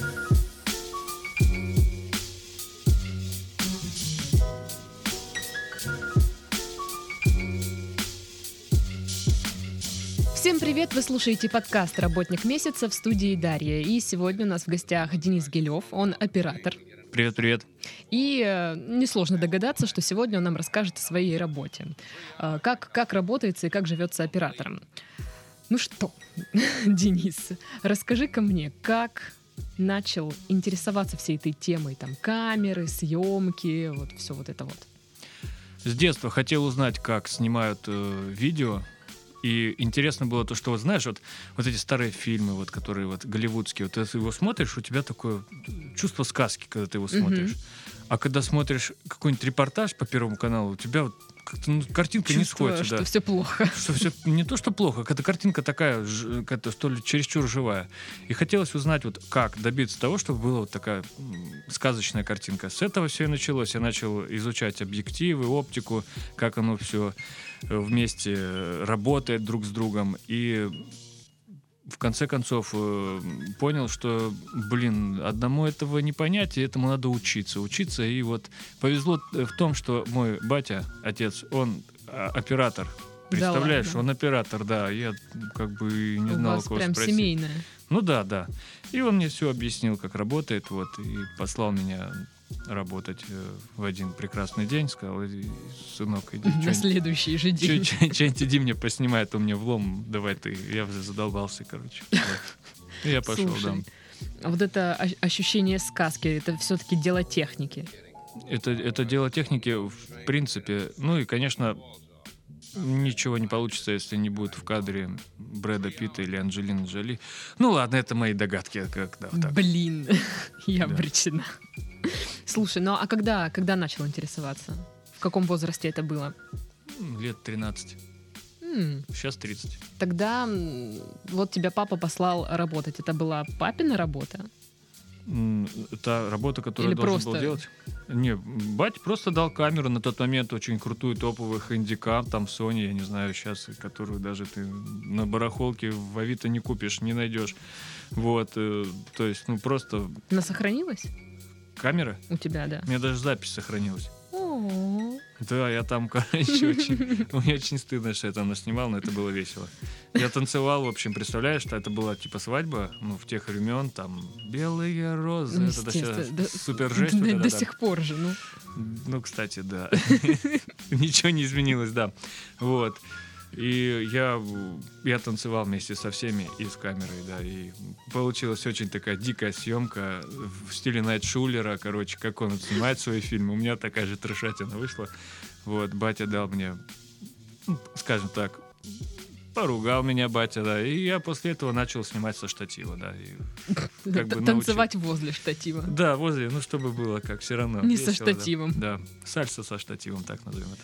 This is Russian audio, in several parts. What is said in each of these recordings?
Всем привет! Вы слушаете подкаст «Работник месяца» в студии Дарья. И сегодня у нас в гостях Денис Гелев, он оператор. Привет, привет. И э, несложно догадаться, что сегодня он нам расскажет о своей работе. Э, как, как работается и как живется оператором. Ну что, Денис, расскажи-ка мне, как начал интересоваться всей этой темой, там, камеры, съемки, вот все вот это вот. С детства хотел узнать, как снимают э, видео. И интересно было то, что вот знаешь, вот, вот эти старые фильмы, вот, которые вот голливудские, вот ты его смотришь, у тебя такое чувство сказки, когда ты его смотришь. А когда смотришь какой-нибудь репортаж по Первому каналу, у тебя вот как-то ну, картинка не Чувствую, сходится. что да. все плохо. Что все не то, что плохо, какая-то картинка такая, какая-то, что ли, чересчур живая. И хотелось узнать, вот как добиться того, чтобы была вот такая сказочная картинка. С этого все и началось. Я начал изучать объективы, оптику, как оно все вместе э, работает друг с другом. И в конце концов э, понял, что, блин, одному этого не понять, и этому надо учиться. Учиться, и вот повезло э, в том, что мой батя, отец, он а, оператор. Представляешь, ладно? он оператор, да. Я как бы не У знал, у вас кого прям спросить. семейное. Ну да, да. И он мне все объяснил, как работает, вот, и послал меня работать э, в один прекрасный день. Сказал, «Иди, сынок, иди, На следующий же день. что-нибудь иди мне поснимай, а то мне влом, давай ты. Я уже задолбался, короче. Я пошел, да. А вот это ощущение сказки, это все-таки дело техники. Это, это дело техники, в принципе. Ну и, конечно, ничего не получится, если не будет в кадре Брэда Питта или Анджелины Джоли. Ну ладно, это мои догадки, как да, так. Блин, я Да. обречена. Слушай, ну а когда, когда начал интересоваться? В каком возрасте это было? Лет 13. М, Сейчас 30. Тогда м, вот тебя папа послал работать. Это была папина работа? М, Та работа, которую Или я должен просто- был делать. Не, батя просто дал камеру на тот момент очень крутую топовую хэндикам, там Sony, я не знаю сейчас, которую даже ты на барахолке в Авито не купишь, не найдешь. Вот, э, то есть, ну просто Она сохранилась камера, у тебя, да? у меня даже запись сохранилась. Да, я там, короче, очень... Мне очень стыдно, что я там наснимал, но это было весело. Я танцевал, в общем, представляешь, что это была типа свадьба, ну, в тех времен, там, белые розы, ну, это естественно, да. супер жесть. До, вот до сих пор же, ну. Ну, кстати, да. Ничего не изменилось, да. Вот. И я, я танцевал вместе со всеми и с камерой, да, и получилась очень такая дикая съемка в стиле Найт Шулера, короче, как он снимает свои фильмы. У меня такая же трешатина вышла. Вот, батя дал мне, ну, скажем так, поругал меня батя, да, и я после этого начал снимать со штатива, да. и как бы Танцевать возле штатива. да, возле, ну чтобы было как все равно. Не со весело, да. штативом. Да, сальса со штативом, так назовем это.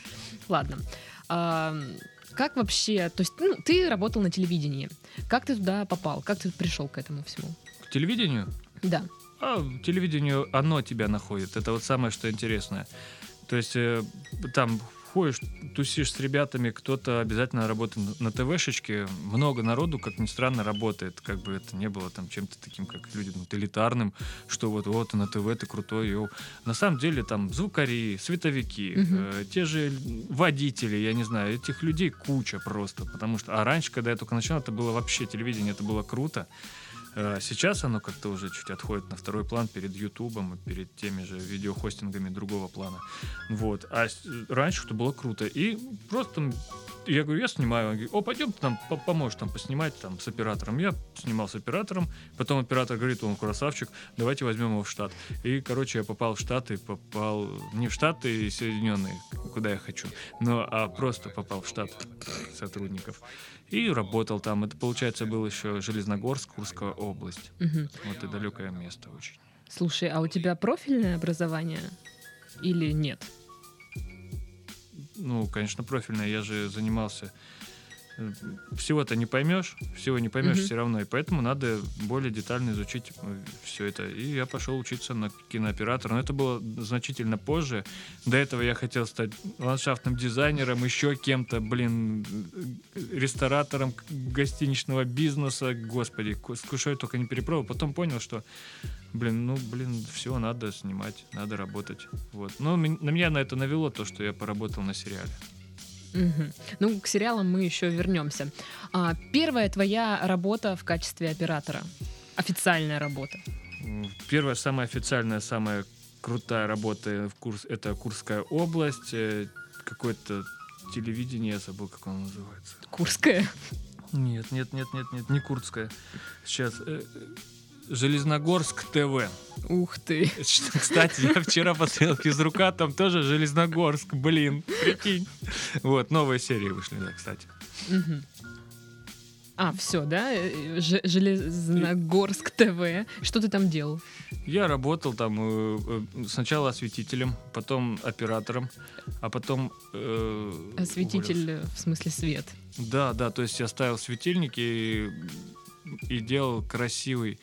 Ладно. А, как вообще, то есть ну, ты работал на телевидении. Как ты туда попал? Как ты пришел к этому всему? К телевидению? Да. А телевидению, оно тебя находит. Это вот самое, что интересное. То есть э, там ходишь, тусишь с ребятами, кто-то обязательно работает на ТВшечке. Много народу, как ни странно, работает. Как бы это не было там чем-то таким, как люди, ну, элитарным, что вот, вот, на ТВ ты крутой. йоу. На самом деле там звукари, световики, Мгм. э, те же водители, я не знаю, этих людей куча просто. Потому что, а раньше, когда я только начинал, это было вообще телевидение, это было круто. Э, Сейчас оно как-то уже чуть отходит на второй план перед Ютубом и перед теми же видеохостингами другого плана. Вот. А раньше это было круто. И просто я говорю, я снимаю. Он говорит, о, пойдем там по- поможешь там поснимать там с оператором. Я снимал с оператором. Потом оператор говорит, он красавчик, давайте возьмем его в штат. И, короче, я попал в Штаты, попал не в Штаты Соединенные, куда я хочу, но а просто попал в штат сотрудников. И работал там. Это, получается, был еще Железногорск, Курская область. Мгм. Вот и далекое место очень. Слушай, а у тебя профильное образование или нет? Ну, конечно, профильное. Я же занимался всего-то не поймешь, всего не поймешь Мгм. все равно, и поэтому надо более детально изучить все это. И я пошел учиться на кинооператора, но это было значительно позже. До этого я хотел стать ландшафтным дизайнером, еще кем-то, блин, э, ресторатором гостиничного бизнеса, господи, ку- скушаю только не перепробовал. Потом понял, что, блин, ну, блин, все, надо снимать, надо работать. Вот. Но на меня на это навело то, что я поработал на сериале. Мгм. Ну, к сериалам мы еще вернемся. А, первая твоя работа в качестве оператора. Официальная работа. Первая, самая официальная, самая крутая работа в Курс, это Курская область, э, какое-то телевидение, я забыл, как оно называется. Курская. Нет, нет, нет, нет, нет, не Курская. Сейчас. Э, э, Железногорск ТВ. Ух ты. Что, Кстати, я вчера посмотрел физрука, там тоже Железногорск, блин, прикинь. Вот, новые серии вышли, да, кстати. А, все, да? Э, Ж- Железногорск ТВ. Что ты там делал? Я работал там э, э, сначала осветителем, потом оператором, а потом... э, уволился. Осветитель, э, в смысле свет. Да, да, то есть я ставил светильники и, и делал красивый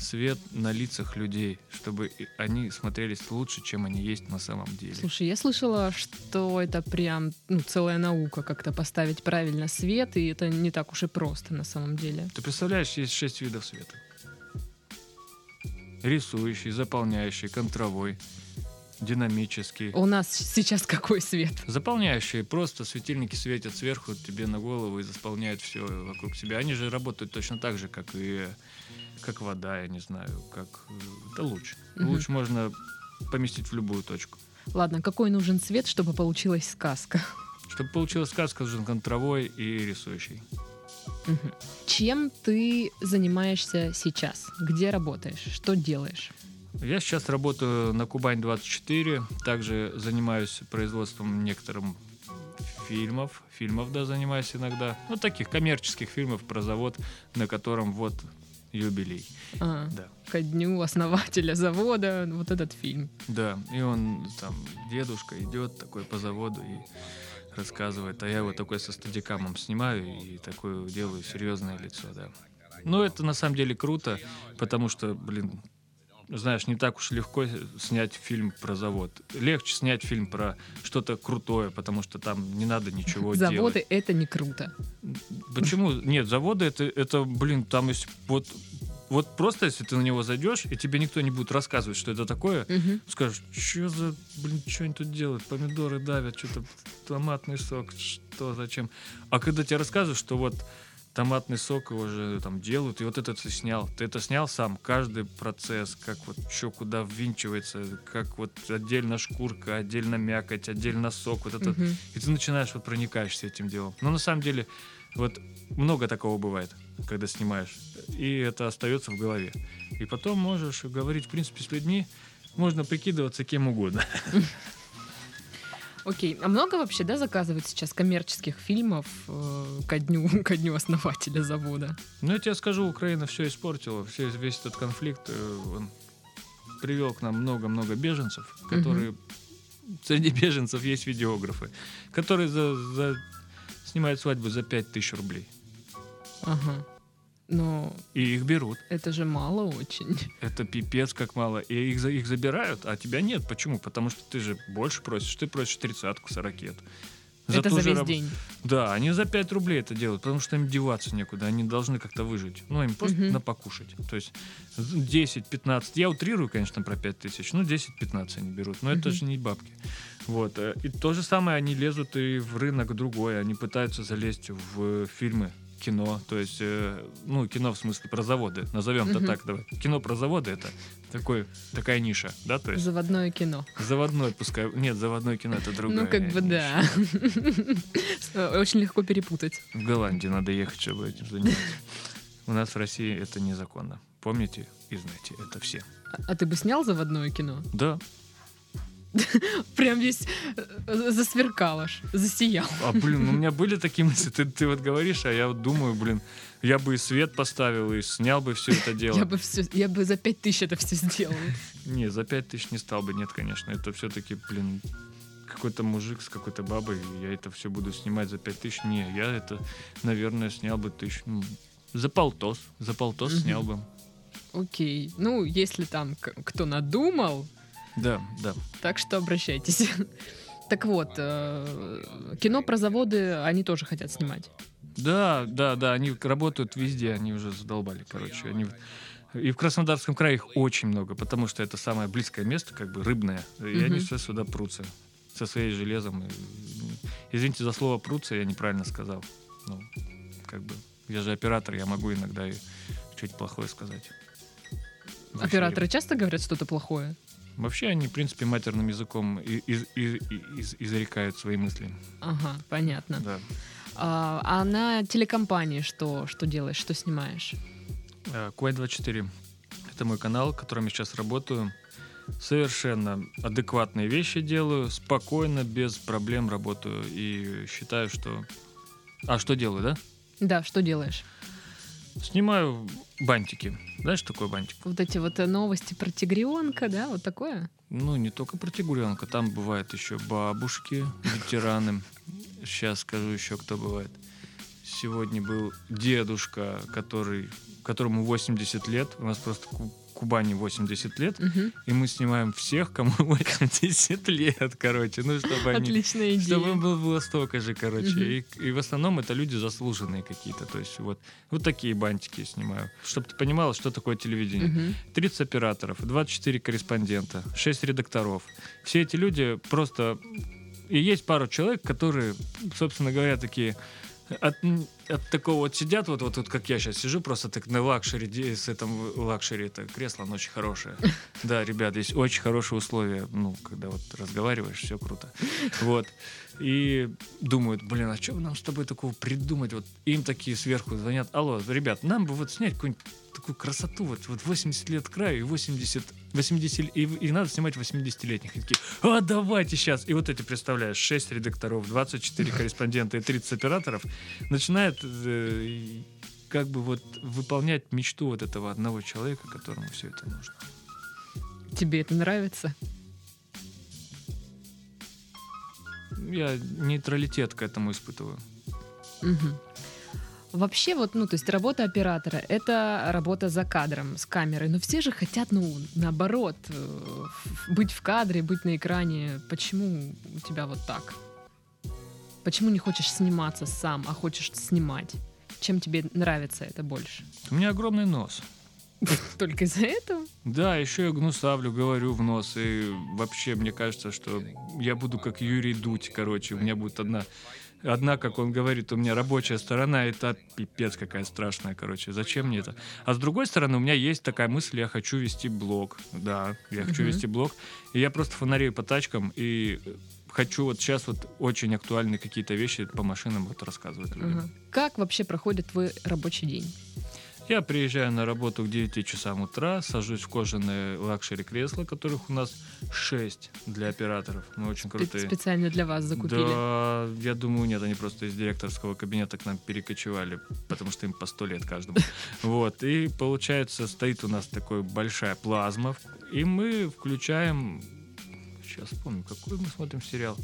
свет на лицах людей, чтобы они смотрелись лучше, чем они есть на самом деле. Слушай, я слышала, что это прям ну, целая наука, как-то поставить правильно свет, и это не так уж и просто на самом деле. Ты представляешь, есть шесть видов света. Рисующий, заполняющий, контровой, динамический. У нас сейчас какой свет? Заполняющие просто светильники светят сверху тебе на голову и заполняют все вокруг тебя. Они же работают точно так же, как и как вода, я не знаю, как э, это луч. Мгм. Луч можно поместить в любую точку. Ладно, какой нужен свет, чтобы получилась сказка? Чтобы получилась сказка, нужен контровой и рисующий. Мгм. Чем ты занимаешься сейчас? Где работаешь? Что делаешь? Я сейчас работаю на Кубань-24, также занимаюсь производством некоторым фильмов, фильмов, да, занимаюсь иногда, ну, таких коммерческих фильмов про завод, на котором вот юбилей, А, да. ко дню основателя завода, вот этот фильм. Да, и он там, дедушка идет такой по заводу и рассказывает, а я его такой со стадикамом снимаю и такое делаю серьезное лицо, да. Ну, это на самом деле круто, потому что, блин, знаешь, не так уж легко снять фильм про завод. Легче снять фильм про что-то крутое, потому что там не надо ничего делать. Заводы — это не круто. Почему? Нет, заводы это, это, блин, там есть вот, вот просто если ты на него зайдешь, и тебе никто не будет рассказывать, что это такое, Мгм. скажешь, что за, блин, что они тут делают? Помидоры давят, что-то томатный сок, что, зачем? А когда тебе рассказывают, что вот томатный сок его же там делают, и вот это ты снял. Ты это снял сам, каждый процесс, как вот что куда ввинчивается, как вот отдельно шкурка, отдельно мякоть, отдельно сок, вот это. Мгм. И ты начинаешь вот проникаешься этим делом. Но на самом деле вот много такого бывает, когда снимаешь. И это остается в голове. И потом можешь говорить, в принципе, с людьми, можно прикидываться кем угодно. Окей, а много вообще, да, заказывают сейчас коммерческих фильмов э, ко дню, ко дню основателя завода? Ну, я тебе скажу, Украина все испортила, все, весь этот конфликт э, он привел к нам много-много беженцев, которые... Среди беженцев есть видеографы, которые за, за- снимают свадьбу за 5000 рублей. Ага. Но И их берут. это же мало очень. Это пипец как мало. И их, за- их забирают, а тебя нет. Почему? Потому что ты же больше просишь. Ты просишь тридцатку, сорокет. это ту за весь раб- день. Да, они за 5 рублей это делают, потому что им деваться некуда. Они должны как-то выжить. Ну, им просто Мгм. на покушать. То есть 10-15. Я утрирую, конечно, про 5 тысяч. Ну, 10-15 они берут. Но это Мгм. же не бабки. Вот. э, И то же самое они лезут и в рынок другой. Они пытаются залезть в фильмы кино, то есть, э, ну, кино в смысле про заводы, назовем это Мгм. так, давай. Кино про заводы это такой, такая ниша, да, то есть Заводное кино. заводной, пускай, нет, заводное кино это другое. Ну, как бы да. Очень легко перепутать. В Голландии надо ехать, чтобы этим заниматься. У нас в России это незаконно. Помните и знаете, это все. А ты бы снял заводное кино? Да. Прям весь э, засверкал аж, засиял. А, блин, у меня были такие мысли. Ты, ты вот говоришь, а я вот думаю, блин, я бы и свет поставил, и снял бы все это дело. Я бы все, я бы за пять тысяч это все сделал. Не, за пять тысяч не стал бы, нет, конечно. Это все-таки, блин, какой-то мужик с какой-то бабой, я это все буду снимать за пять тысяч. Не, я это, наверное, снял бы тысяч... ну, за полтос. За полтос снял бы. Окей. Ну, если там кто надумал, Да, да. так что обращайтесь. Так вот, э, кино про заводы они тоже хотят снимать. Да, да, да, они работают везде, они уже задолбали, короче. Они... И в Краснодарском крае их очень много, потому что это самое близкое место, как бы рыбное. И Мгм. они все сюда прутся со своей железом. Извините за слово прутся, я неправильно сказал. Ну, как бы, я же оператор, я могу иногда и чуть плохое сказать. Операторы часто говорят что-то плохое? Вообще они, в принципе, матерным языком из- и- и- из- изрекают свои мысли. Ага, понятно. Да. А, а на телекомпании что, что делаешь, что снимаешь? Куай24 это мой канал, в котором я сейчас работаю. Совершенно адекватные вещи делаю, спокойно, без проблем работаю. И считаю, что... А что делаю, да? Да, что делаешь? Снимаю бантики. Знаешь, что такое бантик? Вот эти вот э, новости про тигренка, да, вот такое? Ну, не только про тигренка. Там бывают еще бабушки, ветераны. Сейчас скажу еще, кто бывает. Сегодня был дедушка, который, которому 80 лет. У нас просто Кубани 80 лет. Мгм. И мы снимаем всех, кому 80 лет, короче. Ну, чтобы они... Отличная идея. Чтобы им было, было столько же, короче. Мгм. И, и в основном это люди заслуженные какие-то. То есть вот, вот такие бантики я снимаю. Чтобы ты понимала, что такое телевидение. Мгм. 30 операторов, 24 корреспондента, 6 редакторов. Все эти люди просто... И есть пару человек, которые, собственно говоря, такие от, от такого вот сидят, вот, вот, вот как я сейчас сижу, просто так на luxury, с этом luxury, это кресло, оно очень хорошее. Да, ребят, здесь очень хорошие условия, ну, когда вот разговариваешь, все круто. Вот. И думают, блин, а что нам с тобой такого придумать? Вот им такие сверху звонят, алло, ребят, нам бы вот снять какую-нибудь такую красоту, вот, вот 80 лет краю и 80, 80 и, и надо снимать 80-летних. И такие, а давайте сейчас. И вот эти, представляешь, 6 редакторов, 24 корреспондента и 30 операторов начинают э, как бы вот выполнять мечту вот этого одного человека, которому все это нужно. Тебе это нравится? Я нейтралитет к этому испытываю. Мгм. Вообще, вот, ну, то есть работа оператора — это работа за кадром, с камерой. Но все же хотят, ну, наоборот, э, быть в кадре, быть на экране. Почему у тебя вот так? Почему не хочешь сниматься сам, а хочешь снимать? Чем тебе нравится это больше? У меня огромный нос. Только из-за этого? Да, еще я гнусавлю, говорю в нос. И вообще, мне кажется, что я буду как Юрий Дудь, короче. У меня будет одна, одна, как он говорит, у меня рабочая сторона, это пипец какая страшная, короче. Зачем мне это? А с другой стороны, у меня есть такая мысль, я хочу вести блог. Да, я хочу вести блог. И я просто фанатею по тачкам и хочу вот сейчас вот очень актуальные какие-то вещи по машинам вот рассказывать людям. Как вообще проходит твой рабочий день? Я приезжаю на работу к 9 часам утра, сажусь в кожаное luxury кресло, которых у нас 6 для операторов. Мы очень Спе- крутые. Специально для вас закупили. Да, я думаю, нет, они просто из директорского кабинета к нам перекочевали, потому что им по 100 лет каждому. Вот, и получается, стоит у нас такая большая плазма, и мы включаем, сейчас вспомню, какой мы смотрим сериал.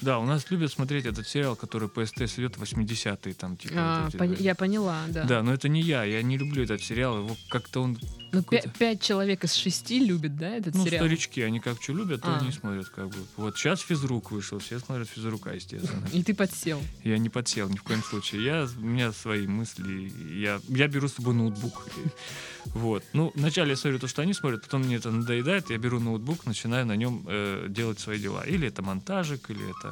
Да, у нас любят смотреть этот сериал, который по СТС идет 80-е, там, типа. А, вот эти, пон- да. Я поняла, да. Да, но это не я, я не люблю этот сериал, его как-то он Ну, какой-то- пять человек из шести любят, да, этот Ну, сериал? старички, они как что любят, то А. они смотрят как бы. Вот сейчас физрук вышел, все смотрят физрука, естественно. И ты подсел. Я не подсел ни в коем случае. Я, у меня свои мысли. Я, я беру с собой ноутбук. Вот. Ну, вначале я смотрю то, что они смотрят, потом мне это надоедает. Я беру ноутбук, начинаю на нем э, делать свои дела. Или это монтажик, или это...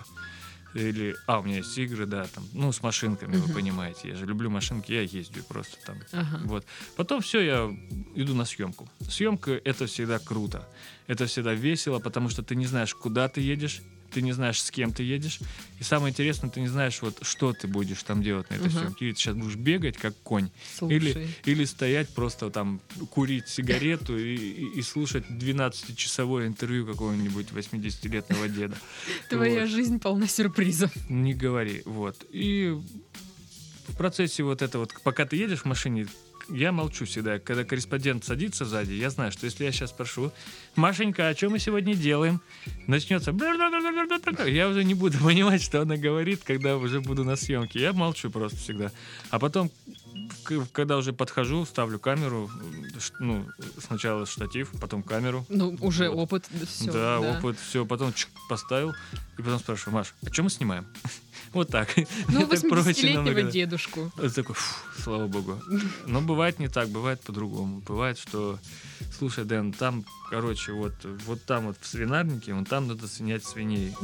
Или, а, у меня есть игры, да, там, ну, с машинками, вы Мгм. понимаете. Я же люблю машинки, я ездю просто там. Ага. Вот. Потом все, я иду на съемку. Съемка это всегда круто. Это всегда весело, потому что ты не знаешь, куда ты едешь, ты не знаешь, с кем ты едешь. И самое интересное, ты не знаешь, вот что ты будешь там делать на этой Мгм. съемке. Или ты сейчас будешь бегать, как конь, Слушай. или стоять просто там, курить сигарету и, и- и слушать 12-часовое интервью какого-нибудь 80-летнего деда. Твоя Вот. жизнь полна сюрпризов. Не говори. Вот. И в процессе вот это вот, пока ты едешь в машине, я молчу всегда. Когда корреспондент садится сзади, я знаю, что если я сейчас спрошу, Машенька, а что мы сегодня делаем? Начнется... Я уже не буду понимать, что она говорит, когда уже буду на съемке. Я молчу просто всегда. А потом, когда уже подхожу, ставлю камеру, ну, сначала штатив, потом камеру. Ну, уже Вот. опыт, все. да, опыт, все, потом чик, поставил, и потом спрашиваю, Маш, а что мы снимаем? Вот так. Ну, Это проще 80-летнего намного. дедушку. Такой, «Фу, слава богу. Но бывает не так, бывает по-другому. Бывает, что, слушай, Дэн, там, короче, вот, вот там вот в свинарнике, вон там надо свинять свиней.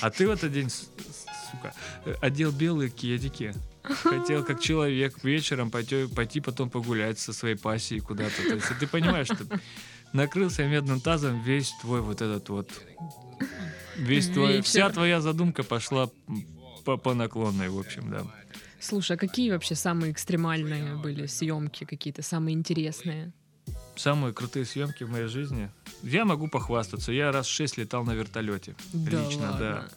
А ты в этот день, сука, одел белые кедики. Хотел как человек вечером пойти, пойти потом погулять со своей пассией куда-то. То есть ты понимаешь, что накрылся медным тазом весь твой вот этот вот... Весь твой, вся твоя задумка пошла по, по наклонной, в общем, да. Слушай, а какие вообще самые экстремальные были съемки, какие-то самые интересные? Самые крутые съемки в моей жизни. Я могу похвастаться. Я раз шесть летал на вертолете. Лично, ладно. да.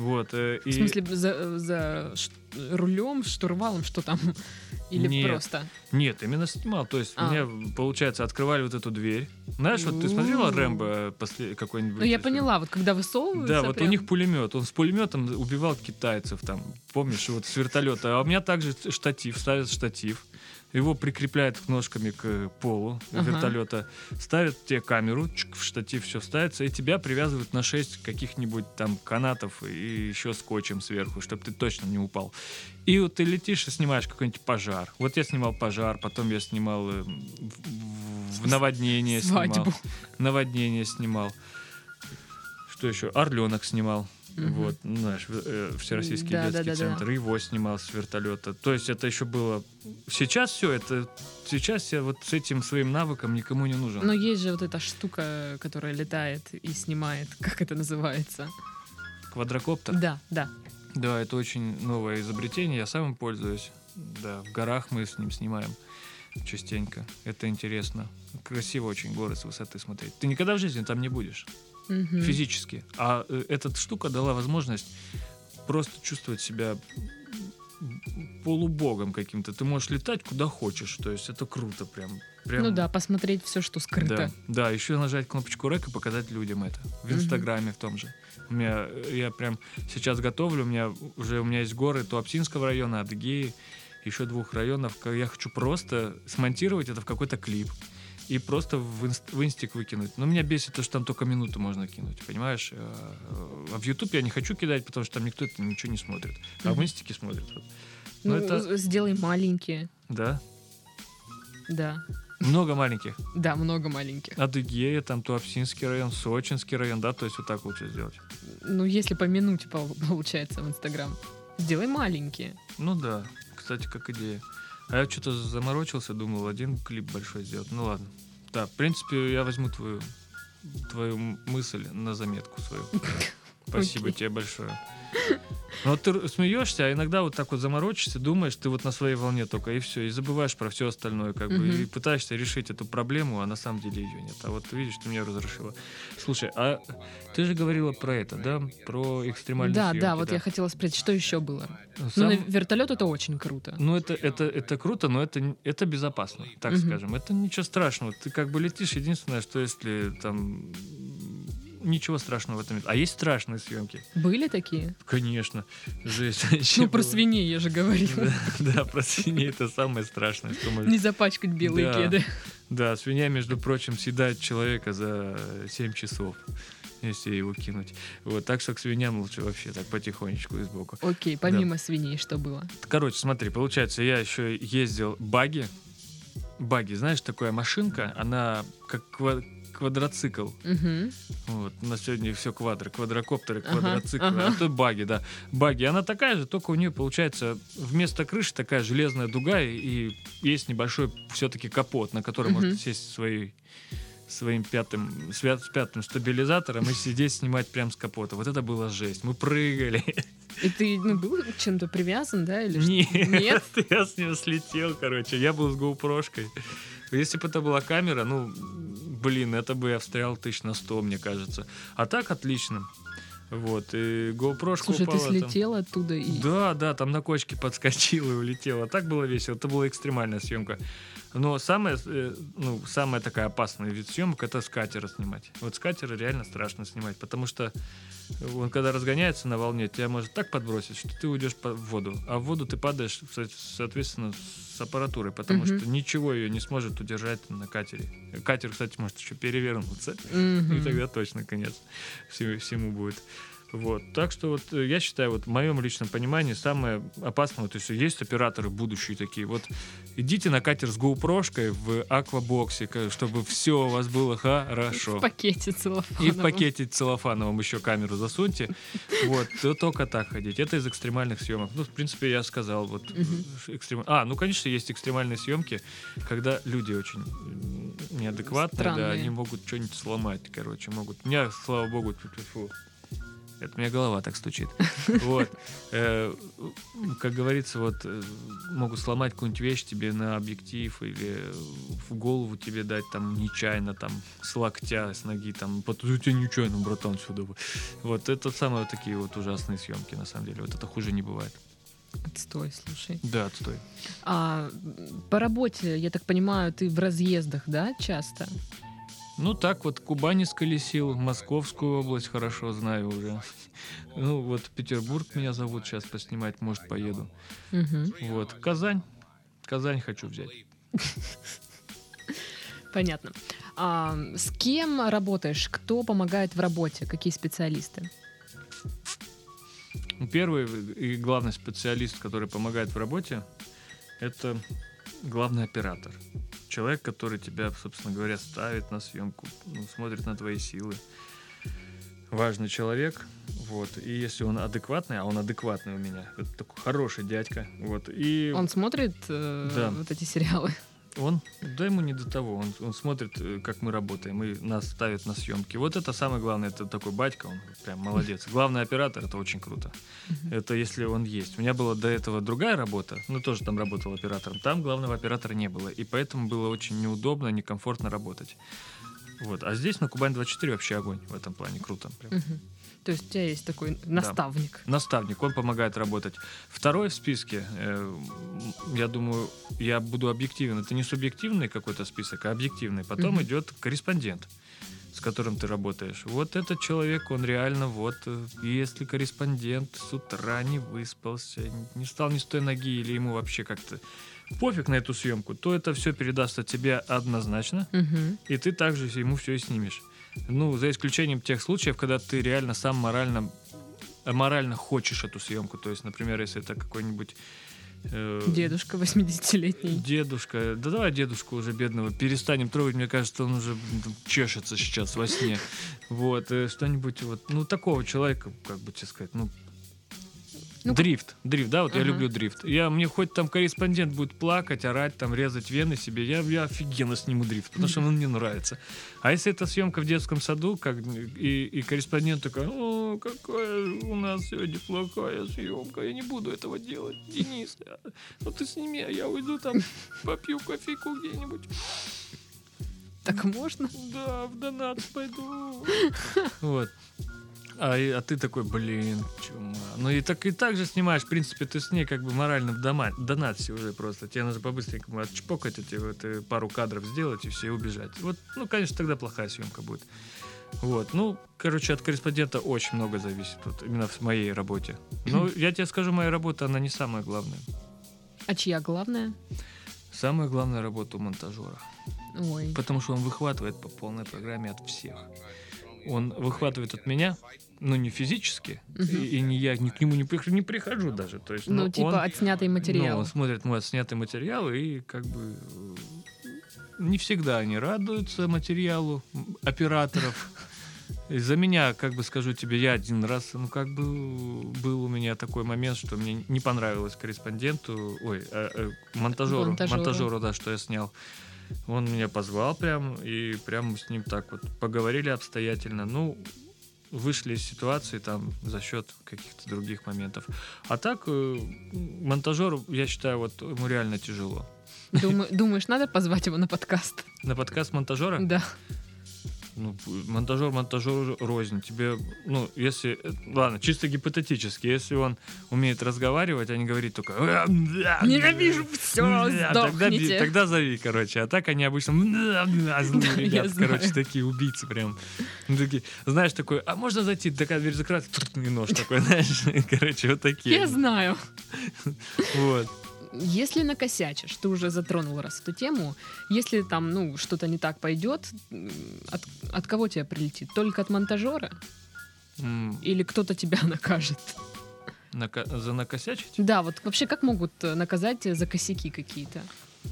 Вот. э, В и- смысле, за, за рулем, штурвалом, что там? Или Нет. просто? Нет, именно снимал. То есть А. мне, получается, открывали вот эту дверь. Знаешь, вот ты смотрела У. Рэмбо после какой-нибудь? Ну, я если- поняла, вот когда высовываются Да, вот у прям- них пулемет. Он с пулеметом убивал китайцев там, помнишь, вот с вертолета. А у меня также штатив, ставят штатив. Его прикрепляют ножками к полу Ага. вертолета, ставят тебе камеру, чик, в штатив все ставится, и тебя привязывают на 6 каких-нибудь там канатов и еще скотчем сверху, чтобы ты точно не упал. И вот ты летишь и снимаешь какой-нибудь пожар. Вот я снимал пожар, потом я снимал э, в, в наводнение Свадьбу. снимал. Наводнение снимал. Что еще? Орленок снимал. Мгм. Вот, ну, знаешь, э, Всероссийский Да, да, детский да, да. центр. Его снимал с вертолета. То есть это еще было... Сейчас все это... Сейчас я вот с этим своим навыком никому не нужен. Но есть же вот эта штука, которая летает и снимает. Как это называется? Квадрокоптер. Да, да. Да, это очень новое изобретение. Я сам им пользуюсь. Да, в горах мы с ним снимаем частенько. Это интересно. Красиво очень горы с высоты смотреть. Ты никогда в жизни там не будешь. Мгм. физически. А э, эта штука дала возможность просто чувствовать себя полубогом каким-то. Ты можешь летать куда хочешь. То есть это круто прям. прям Ну да, посмотреть все, что скрыто. да, да, еще нажать кнопочку рек и показать людям это. В. Инстаграме в том же. У меня, э, я прям сейчас готовлю, у меня уже у меня есть горы Туапсинского района, Адыгеи, еще двух районов. Я хочу просто смонтировать это в какой-то клип и просто в, инст- в инстик выкинуть. Но меня бесит то, что там только минуту можно кинуть, понимаешь? Э, А в YouTube я не хочу кидать, потому что там никто это ничего не смотрит. А в Мгм. инстике смотрят. вот. Ну, Ну, это- з- сделай маленькие. Да. Да. Много маленьких. Да, много маленьких. Адыгея, там Туапсинский район, Сочинский район, да, то есть вот так лучше сделать. Ну, если по минуте пол- получается в Инстаграм. Сделай маленькие. Ну да, кстати, как идея. А я что-то заморочился, думал, один клип большой сделать. Ну ладно. Да, в принципе, я возьму твою, твою мысль на заметку свою. Спасибо тебе большое. Ну, вот ты смеешься, а иногда вот так вот заморочишься, думаешь, ты вот на своей волне только, и все, и забываешь про все остальное, как бы, и пытаешься решить эту проблему, а на самом деле ее нет. А вот видишь, ты меня разрешила. Слушай, а ты же говорила про это, да? Про экстремальные да, съемки, да, вот я хотела спросить, что еще было? Ну, Сам- на вертолет это очень круто. ну, это, это, это круто, но это, это безопасно, так Мгм. скажем. Это ничего страшного. Ты как бы летишь, единственное, что если там ничего страшного в этом нет. А есть страшные съемки? Были такие? Конечно. Жесть. Ну, про свиней я же говорила. Да, да, про свиней это самое страшное, что может... Не запачкать белые Да. кеды. Да, свинья, между прочим, съедает человека за 7 часов, если его кинуть. Вот, так что к свиньям лучше вообще так потихонечку и сбоку. Окей, помимо свиней, что было? Короче, смотри, получается, я еще ездил баги. Баги, знаешь, такая машинка, она как квадроцикл. Мгм. Вот, у нас сегодня все квадры, квадрокоптеры, Ага, квадроциклы, ага. а то баги, да. Баги, она такая же, только у нее получается вместо крыши такая железная дуга и, есть небольшой все-таки капот, на который Мгм. можно сесть своей своим пятым, с пятым стабилизатором и сидеть снимать прям с капота. Вот это было жесть. Мы прыгали. И ты ну, был чем-то привязан, да? Или? Нет, Нет? я с него слетел, короче. Я был с GoPro-шкой. Если бы это была камера, ну, блин, это бы я встрял тысяч на сто, мне кажется. А так отлично. Вот, и GoPro Слушай, ты упала там. слетел оттуда и... Да, да, там на кочке подскочил и улетел. А так было весело. Это была экстремальная съемка. Но самая, э, ну, самая такая опасная вид съемок это с катера снимать. Вот с катера реально страшно снимать, потому что он когда разгоняется на волне, тебя может так подбросить, что ты уйдешь в воду. А в воду ты падаешь, со- соответственно, с аппаратурой, потому Мгм. что ничего ее не сможет удержать на катере. Катер, кстати, может еще перевернуться. Мгм. И тогда точно конец всему, всему будет. Вот. Так что вот э, я считаю, вот в моем личном понимании самое опасное, то есть есть операторы будущие такие, вот идите на катер с GoPro-шкой в аквабоксе, ка- чтобы все у вас было В хорошо. пакете И в пакете целлофановом еще камеру засуньте. Вот, то только так ходить. Это из экстремальных съемок. Ну, в принципе, я сказал. Вот, э, экстрем- А, ну, конечно, есть экстремальные съемки, когда люди очень неадекватные, да, Странные. они могут что-нибудь сломать, короче, могут. У меня, слава богу, тьфу-тьфу, это у меня голова так стучит. Вот. Э, Как говорится, вот э, могут сломать какую-нибудь вещь тебе на объектив или в голову тебе дать там нечаянно, там с локтя, с ноги, там, потом у тебя нечаянно, братан, сюда. бы». Вот это самые такие вот ужасные съемки, на самом деле. Вот это хуже не бывает. Отстой, слушай. Да, отстой. А по работе, я так понимаю, ты в разъездах, да, часто? Ну так вот, Кубани сколесил, Московскую область хорошо знаю уже. Ну вот Петербург меня зовут сейчас поснимать, может поеду. Мгм. Вот, Казань. Казань хочу взять. Понятно. А с кем работаешь? Кто помогает в работе? Какие специалисты? Ну, Первый и главный специалист, который помогает в работе, это главный оператор. Человек, который тебя, собственно говоря, ставит на съемку, ну, смотрит на твои силы. Важный человек, вот. И если он адекватный, а он адекватный у меня, это такой хороший дядька, вот. И Он смотрит э, Да. вот эти сериалы? Он, да ему не до того, он, он смотрит, э, как мы работаем, и нас ставит на съемки. Вот это самое главное, это такой батька, он прям молодец. Главный оператор, это очень круто. Это если он есть. У меня была до этого другая работа, ну тоже там работал оператором, там главного оператора не было, и поэтому было очень неудобно, некомфортно работать. Вот. А здесь на Кубань 24 вообще огонь в этом плане, круто. прям. То есть у тебя есть такой наставник. Наставник, он помогает работать. Второй в списке, э, я думаю, я буду объективен. Это не субъективный какой-то список, а объективный. Потом Мгм. идет корреспондент, с которым ты работаешь. Вот этот человек, он реально вот, э, если корреспондент с утра не выспался, не встал ни с той ноги или ему вообще как-то пофиг на эту съемку, то это все передастся тебе однозначно, Мгм. и ты также ему все и снимешь. Ну, за исключением тех случаев, когда ты реально сам морально, э, морально хочешь эту съемку. То есть, например, если это какой-нибудь э, Дедушка 80-летний. дедушка, да давай дедушку уже бедного перестанем трогать, мне кажется, он уже там чешется сейчас во сне. Вот, э, что-нибудь вот, ну, такого человека, как бы тебе сказать, ну, Ну, дрифт, дрифт, да, вот я Ага. люблю дрифт. Я, мне хоть там корреспондент будет плакать, орать, там, резать вены себе, я, я офигенно сниму дрифт, потому что он мне нравится. А если это съемка в детском саду, как, и, и корреспондент такой, о, какая у нас сегодня плохая съемка, я не буду этого делать, Денис, а, ну ты сними, а я уйду там, попью кофейку где-нибудь. Так можно? Да, в донат пойду. Вот. А, а ты такой, блин, чума. Ну и так и так же снимаешь, в принципе, ты с ней как бы морально в дома, донатсе уже просто. Тебе нужно по-быстренькому отчпокать эти вот, э, пару кадров сделать и все, и убежать. Вот, ну, конечно, тогда плохая съемка будет. Вот, ну, короче, от корреспондента очень много зависит, вот, именно в моей работе. Но я тебе скажу, моя работа, она не самая главная. А чья главная? Самая главная работа у монтажера. Ой. Потому что он выхватывает по полной программе от всех. Он выхватывает от меня, ну не физически, и, и не я ни к нему не, прих- не прихожу даже. То есть, Ну, но типа он, отснятый ну, материал. он смотрит мой отснятый материал и как бы не всегда они радуются материалу операторов. За меня, как бы скажу тебе, я один раз, ну как бы был у меня такой момент, что мне не понравилось корреспонденту, ой, э, э, монтажеру, Монтажеру. монтажеру, да, что я снял. Он меня позвал прям, и прям с ним так вот поговорили обстоятельно. Ну, вышли из ситуации там за счет каких-то других моментов. А так, э, монтажеру, я считаю, вот ему реально тяжело. Думаешь, надо позвать его на подкаст? На подкаст монтажера? Да. Ну, монтажер монтажеру рознь. Тебе, ну, если, ладно, чисто гипотетически, если он умеет разговаривать, а не говорит только «Ненавижу все, тогда, би- сдохните». тогда зови, короче. А так они обычно я ребята, короче, такие убийцы прям. Ну, такие, знаешь, такой, а можно зайти? Такая дверь закрывается, и нож такой, знаешь, короче, вот такие. Я знаю. Вот. Если накосячишь, ты уже затронул раз эту тему, если там, ну, что-то не так пойдет, от, от кого тебя прилетит? Только от монтажера? М, Или кто-то тебя накажет? нака- За накосячить? Да, вот вообще как могут э, наказать за косяки какие-то?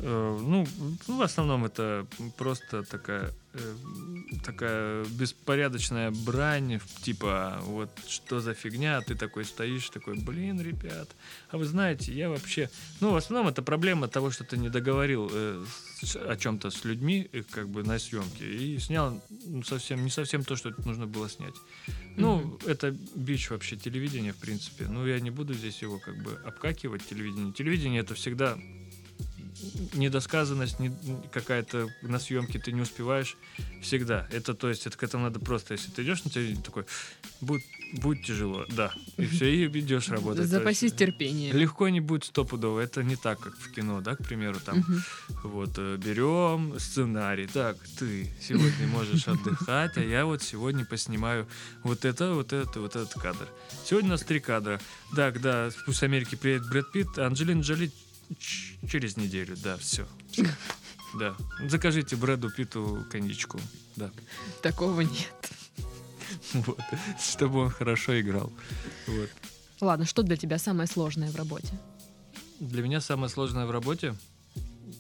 Э, Ну, ну, в основном это просто такая, э, такая беспорядочная брань, типа, вот что за фигня, ты такой стоишь, такой, блин, ребят, а вы знаете, я вообще... Ну, в основном это проблема того, что ты не договорил э, с- о чем-то с людьми, э, как бы на съемке, и снял ну, совсем, не совсем то, что нужно было снять. Ну, Мгм. это бич вообще телевидения, в принципе. Ну, я не буду здесь его как бы обкакивать, телевидение. Телевидение это всегда недосказанность, не- какая-то на съемке ты не успеваешь. Всегда. Это, то есть, это к этому надо просто, если ты идешь на телевидение, такой, будет, будет тяжело, да. И все, и идешь работать. То есть, Запасись терпением. Легко не будет стопудово. Это не так, как в кино, да, к примеру, там вот э, берем сценарий. Так, ты сегодня можешь отдыхать, а я вот сегодня поснимаю вот это, вот это, вот этот кадр. Сегодня у нас три кадра. Да, когда с Америки приедет Брэд Питт, Анджелина Джоли через неделю. Да, все. Да. Закажите Брэду Питту коньячку. Да. Такого нет. Вот. Чтобы он хорошо играл. Вот. Ладно, что для тебя самое сложное в работе? Для меня самое сложное в работе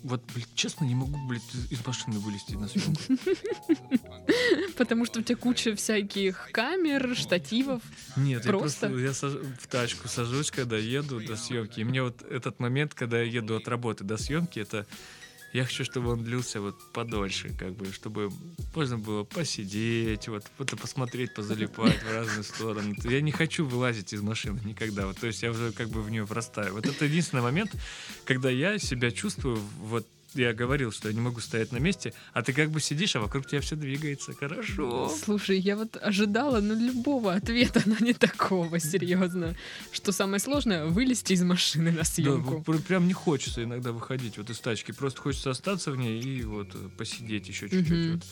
вот, блин, честно, не могу, блядь, из машины вылезти на съемку. Потому что у тебя куча всяких камер, штативов. Нет, я Просто? просто я саж- в тачку сажусь, когда еду до съемки. И мне вот этот момент, когда я еду от работы до съемки, это я хочу, чтобы он длился вот подольше, как бы, чтобы можно было посидеть, вот, вот посмотреть, позалипать в разные стороны. Я не хочу вылазить из машины никогда. Вот, то есть я уже как бы в нее врастаю. Вот это единственный момент, когда я себя чувствую, вот я говорил, что я не могу стоять на месте, а ты как бы сидишь, а вокруг тебя все двигается. Хорошо. Слушай, я вот ожидала ну, любого ответа, но не такого, серьезно. Что самое сложное — вылезти из машины на Да, съемку. пр- прям не хочется иногда выходить вот из тачки. Просто хочется остаться в ней и вот э, посидеть еще чуть-чуть. Мгм. вот.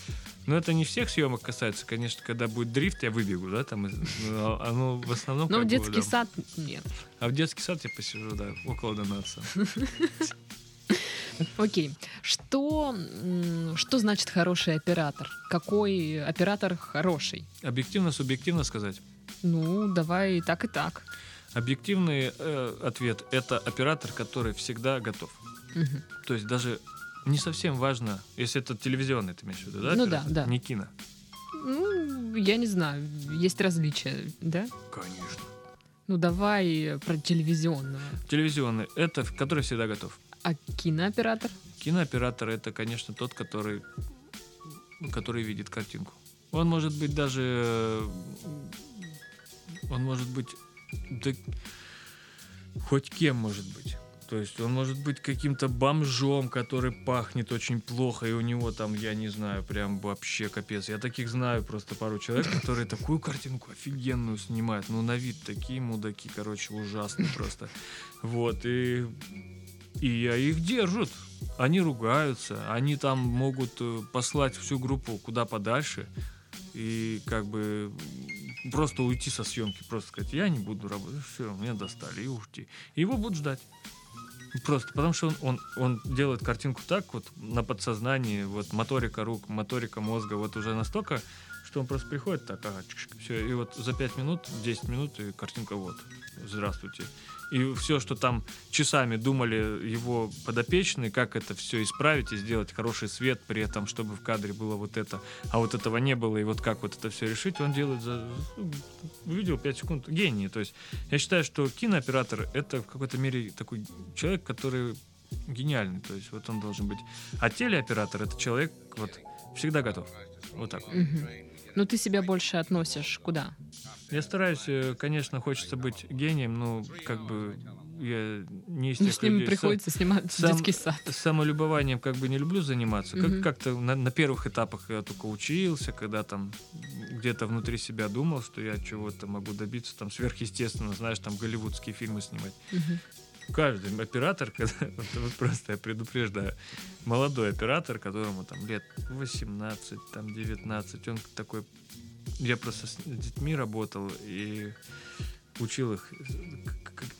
Но это не всех съемок касается, конечно, когда будет дрифт, я выбегу, да, там, из- ну, а- оно в основном... Но в бы, детский да. сад нет. А в детский сад я посижу, да, около Донатса. Окей. Что, что значит хороший оператор? Какой оператор хороший? Объективно, субъективно сказать. Ну, давай и так, и так. Объективный э, ответ — это оператор, который всегда готов. Мгм. То есть даже не совсем важно, если это телевизионный, ты имеешь в виду, да? Ну оператор? да, да. Не кино. Ну, я не знаю, есть различия, да? Конечно. Ну, давай про телевизионного. Телевизионный — это который всегда готов. А кинооператор? Кинооператор это, конечно, тот, который, который видит картинку. Он может быть даже, э, он может быть, да, хоть кем может быть. То есть он может быть каким-то бомжом, который пахнет очень плохо, и у него там, я не знаю, прям вообще капец. Я таких знаю просто пару человек, которые такую картинку офигенную снимают. Ну, на вид такие мудаки, короче, ужасные просто. Вот, и, и их держат. Они ругаются, они там могут э, послать всю группу куда подальше и как бы просто уйти со съемки, просто сказать, я не буду работать, все, меня достали, и уйти. Его будут ждать. Просто потому что он, он, он делает картинку так вот на подсознании, вот моторика рук, моторика мозга, вот уже настолько, что он просто приходит так, ага, все, и вот за 5 минут, 10 минут, и картинка вот, здравствуйте. И все, что там часами думали его подопечные, как это все исправить и сделать хороший свет при этом, чтобы в кадре было вот это, а вот этого не было, и вот как вот это все решить, он делает за ну, видео 5 секунд. Гений. То есть я считаю, что кинооператор это в какой-то мере такой человек, который гениальный. То есть вот он должен быть. А телеоператор это человек вот всегда готов. Вот так. вот. Мгм. Ну, ты себя больше относишь куда? Я стараюсь, э, конечно, хочется быть гением, но как бы я не из Ну, тех с ними людей. Приходится снимать сам- детский сад. самолюбованием как бы не люблю заниматься. Как, Мгм. как-то на, на первых этапах я только учился, когда там где-то внутри себя думал, что я чего-то могу добиться там сверхъестественно, знаешь, там голливудские фильмы снимать. Мгм. Каждый оператор, когда, вот, вот просто я предупреждаю, молодой оператор, которому там лет 18, там 19, он такой, я просто с детьми работал и учил их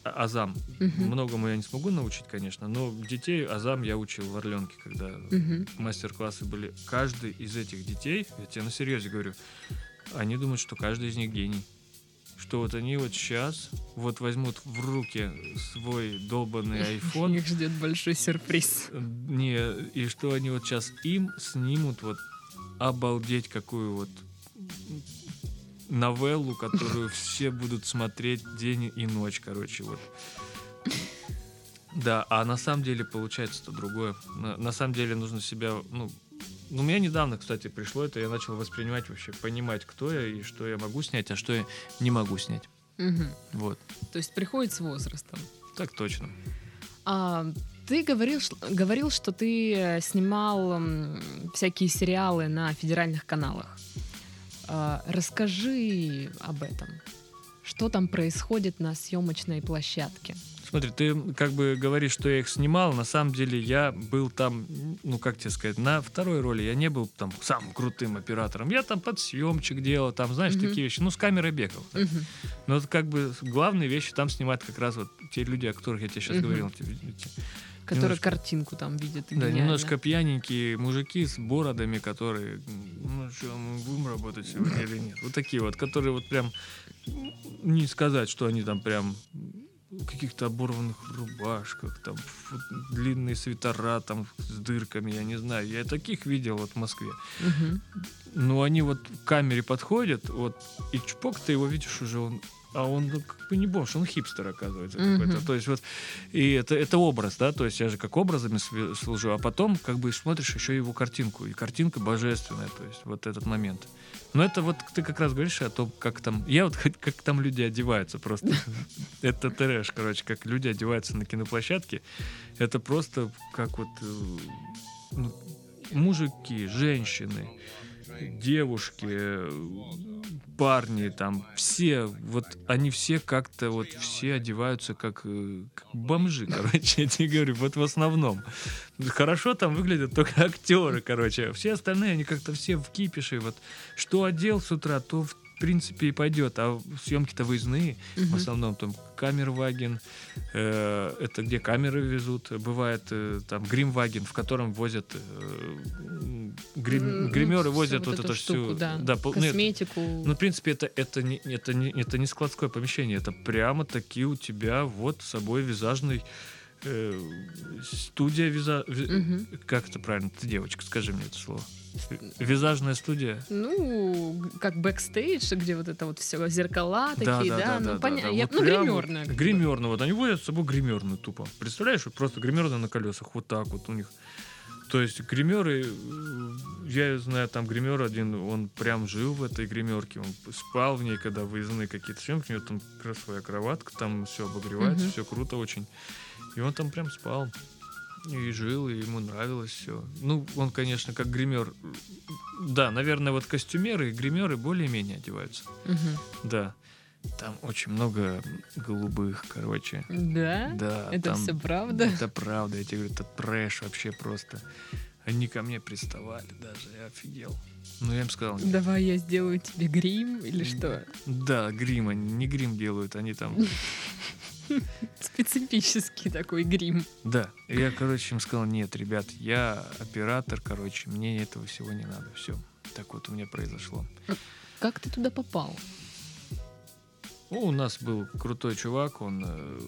азам. Многому я не смогу научить, конечно, но детей азам я учил в Орленке, когда мастер-классы были. Каждый из этих детей, я тебе на серьезе говорю, они думают, что каждый из них гений. Что вот они вот сейчас вот возьмут в руки свой долбанный iPhone, Их ждет большой сюрприз. не, и что они вот сейчас им снимут вот обалдеть какую вот новеллу, которую все будут смотреть день и ночь, короче, вот. Да, а на самом деле получается-то другое. На, на самом деле нужно себя, ну, ну, мне недавно, кстати, пришло это, я начал воспринимать вообще, понимать, кто я и что я могу снять, а что я не могу снять. Мгм. Вот, То есть приходит с возрастом. так точно. А, ты говорил, говорил, что ты э, снимал всякие сериалы на федеральных каналах. А, расскажи об этом. Что там происходит на съемочной площадке? Смотри, ты как бы говоришь, что я их снимал. На самом деле я был там, ну как тебе сказать, на второй роли. Я не был там самым крутым оператором. Я там подсъемчик делал, там, знаешь, Мгм. такие вещи. Ну, с камерой бегал. Мгм. Но вот как бы главные вещи там снимают как раз вот те люди, о которых я тебе сейчас Мгм. говорил. Те- те- Который Немножко- картинку там видит. Да, гениально. немножко пьяненькие мужики с бородами, которые, ну что, мы будем работать сегодня или нет? Вот такие вот, которые вот прям, не сказать, что они там прям каких-то оборванных рубашках, там фу- длинные свитера там с дырками, я не знаю. Я таких видел вот в Москве. Мгм. Но они вот к камере подходят, вот, и чпок, ты его видишь уже, он а он ну, как бы не бомж, он хипстер, оказывается, Мгм. какой-то. То есть вот, и это, это образ, да, то есть я же как образами служу, а потом как бы смотришь еще его картинку, и картинка божественная, то есть вот этот момент. Но это вот ты как раз говоришь о том, как там, я вот как там люди одеваются просто. Это трэш, короче, как люди одеваются на киноплощадке. Это просто как вот э, ну, мужики, женщины, девушки, парни, там все, вот они все как-то вот все одеваются как, э, как бомжи, короче, я тебе говорю, вот в основном. Хорошо там выглядят только актеры, короче, а все остальные, они как-то все в кипише, вот что одел с утра, то в принципе и пойдет, а съемки-то выездные, в Мгм. основном там камерваген, э, это где камеры везут, бывает э, там гримваген, в котором возят э, грим- М, гримеры ну, возят всю вот, эту штуку, всю, да. пол- ну, это- Косметику. ну, в принципе, это, это, не, это, не, это не складское помещение, это прямо таки у тебя вот с собой визажный э, студия виза... ви- Мгм. Как это правильно? Ты девочка, скажи мне это слово. Визажная студия. Ну, как бэкстейдж, где вот это вот все зеркала Да, такие, да, да, да, ну да, понятно, да, я- вот ну гримерная. вот Гримерную, вот они возят с собой гримерную тупо. Представляешь, вот просто гримерная на колесах, вот так вот у них. То есть гримеры, э, я знаю, там гример один, он прям жил в этой гримерке, он спал в ней, когда выездные какие-то съемки, у него там как раз своя кроватка, там все обогревается, Мгм. все круто очень. И он там прям спал. И жил, и ему нравилось все. Ну, он, конечно, как гример. Да, наверное, вот костюмеры и гримеры более-менее одеваются. Мгм. Да. Там очень много голубых, короче. Да? Да. Это там- все правда? Это правда, я тебе говорю, это трэш вообще просто. Они ко мне приставали даже, я офигел. Ну, я им сказал, нет. Давай я сделаю тебе грим или что? да, грим, они не грим делают, они там... Специфический такой грим. Да, я, короче, им сказал, нет, ребят, я оператор, короче, мне этого всего не надо, все. Так вот у меня произошло. Как ты туда попал? Ну, у нас был крутой чувак, он, э,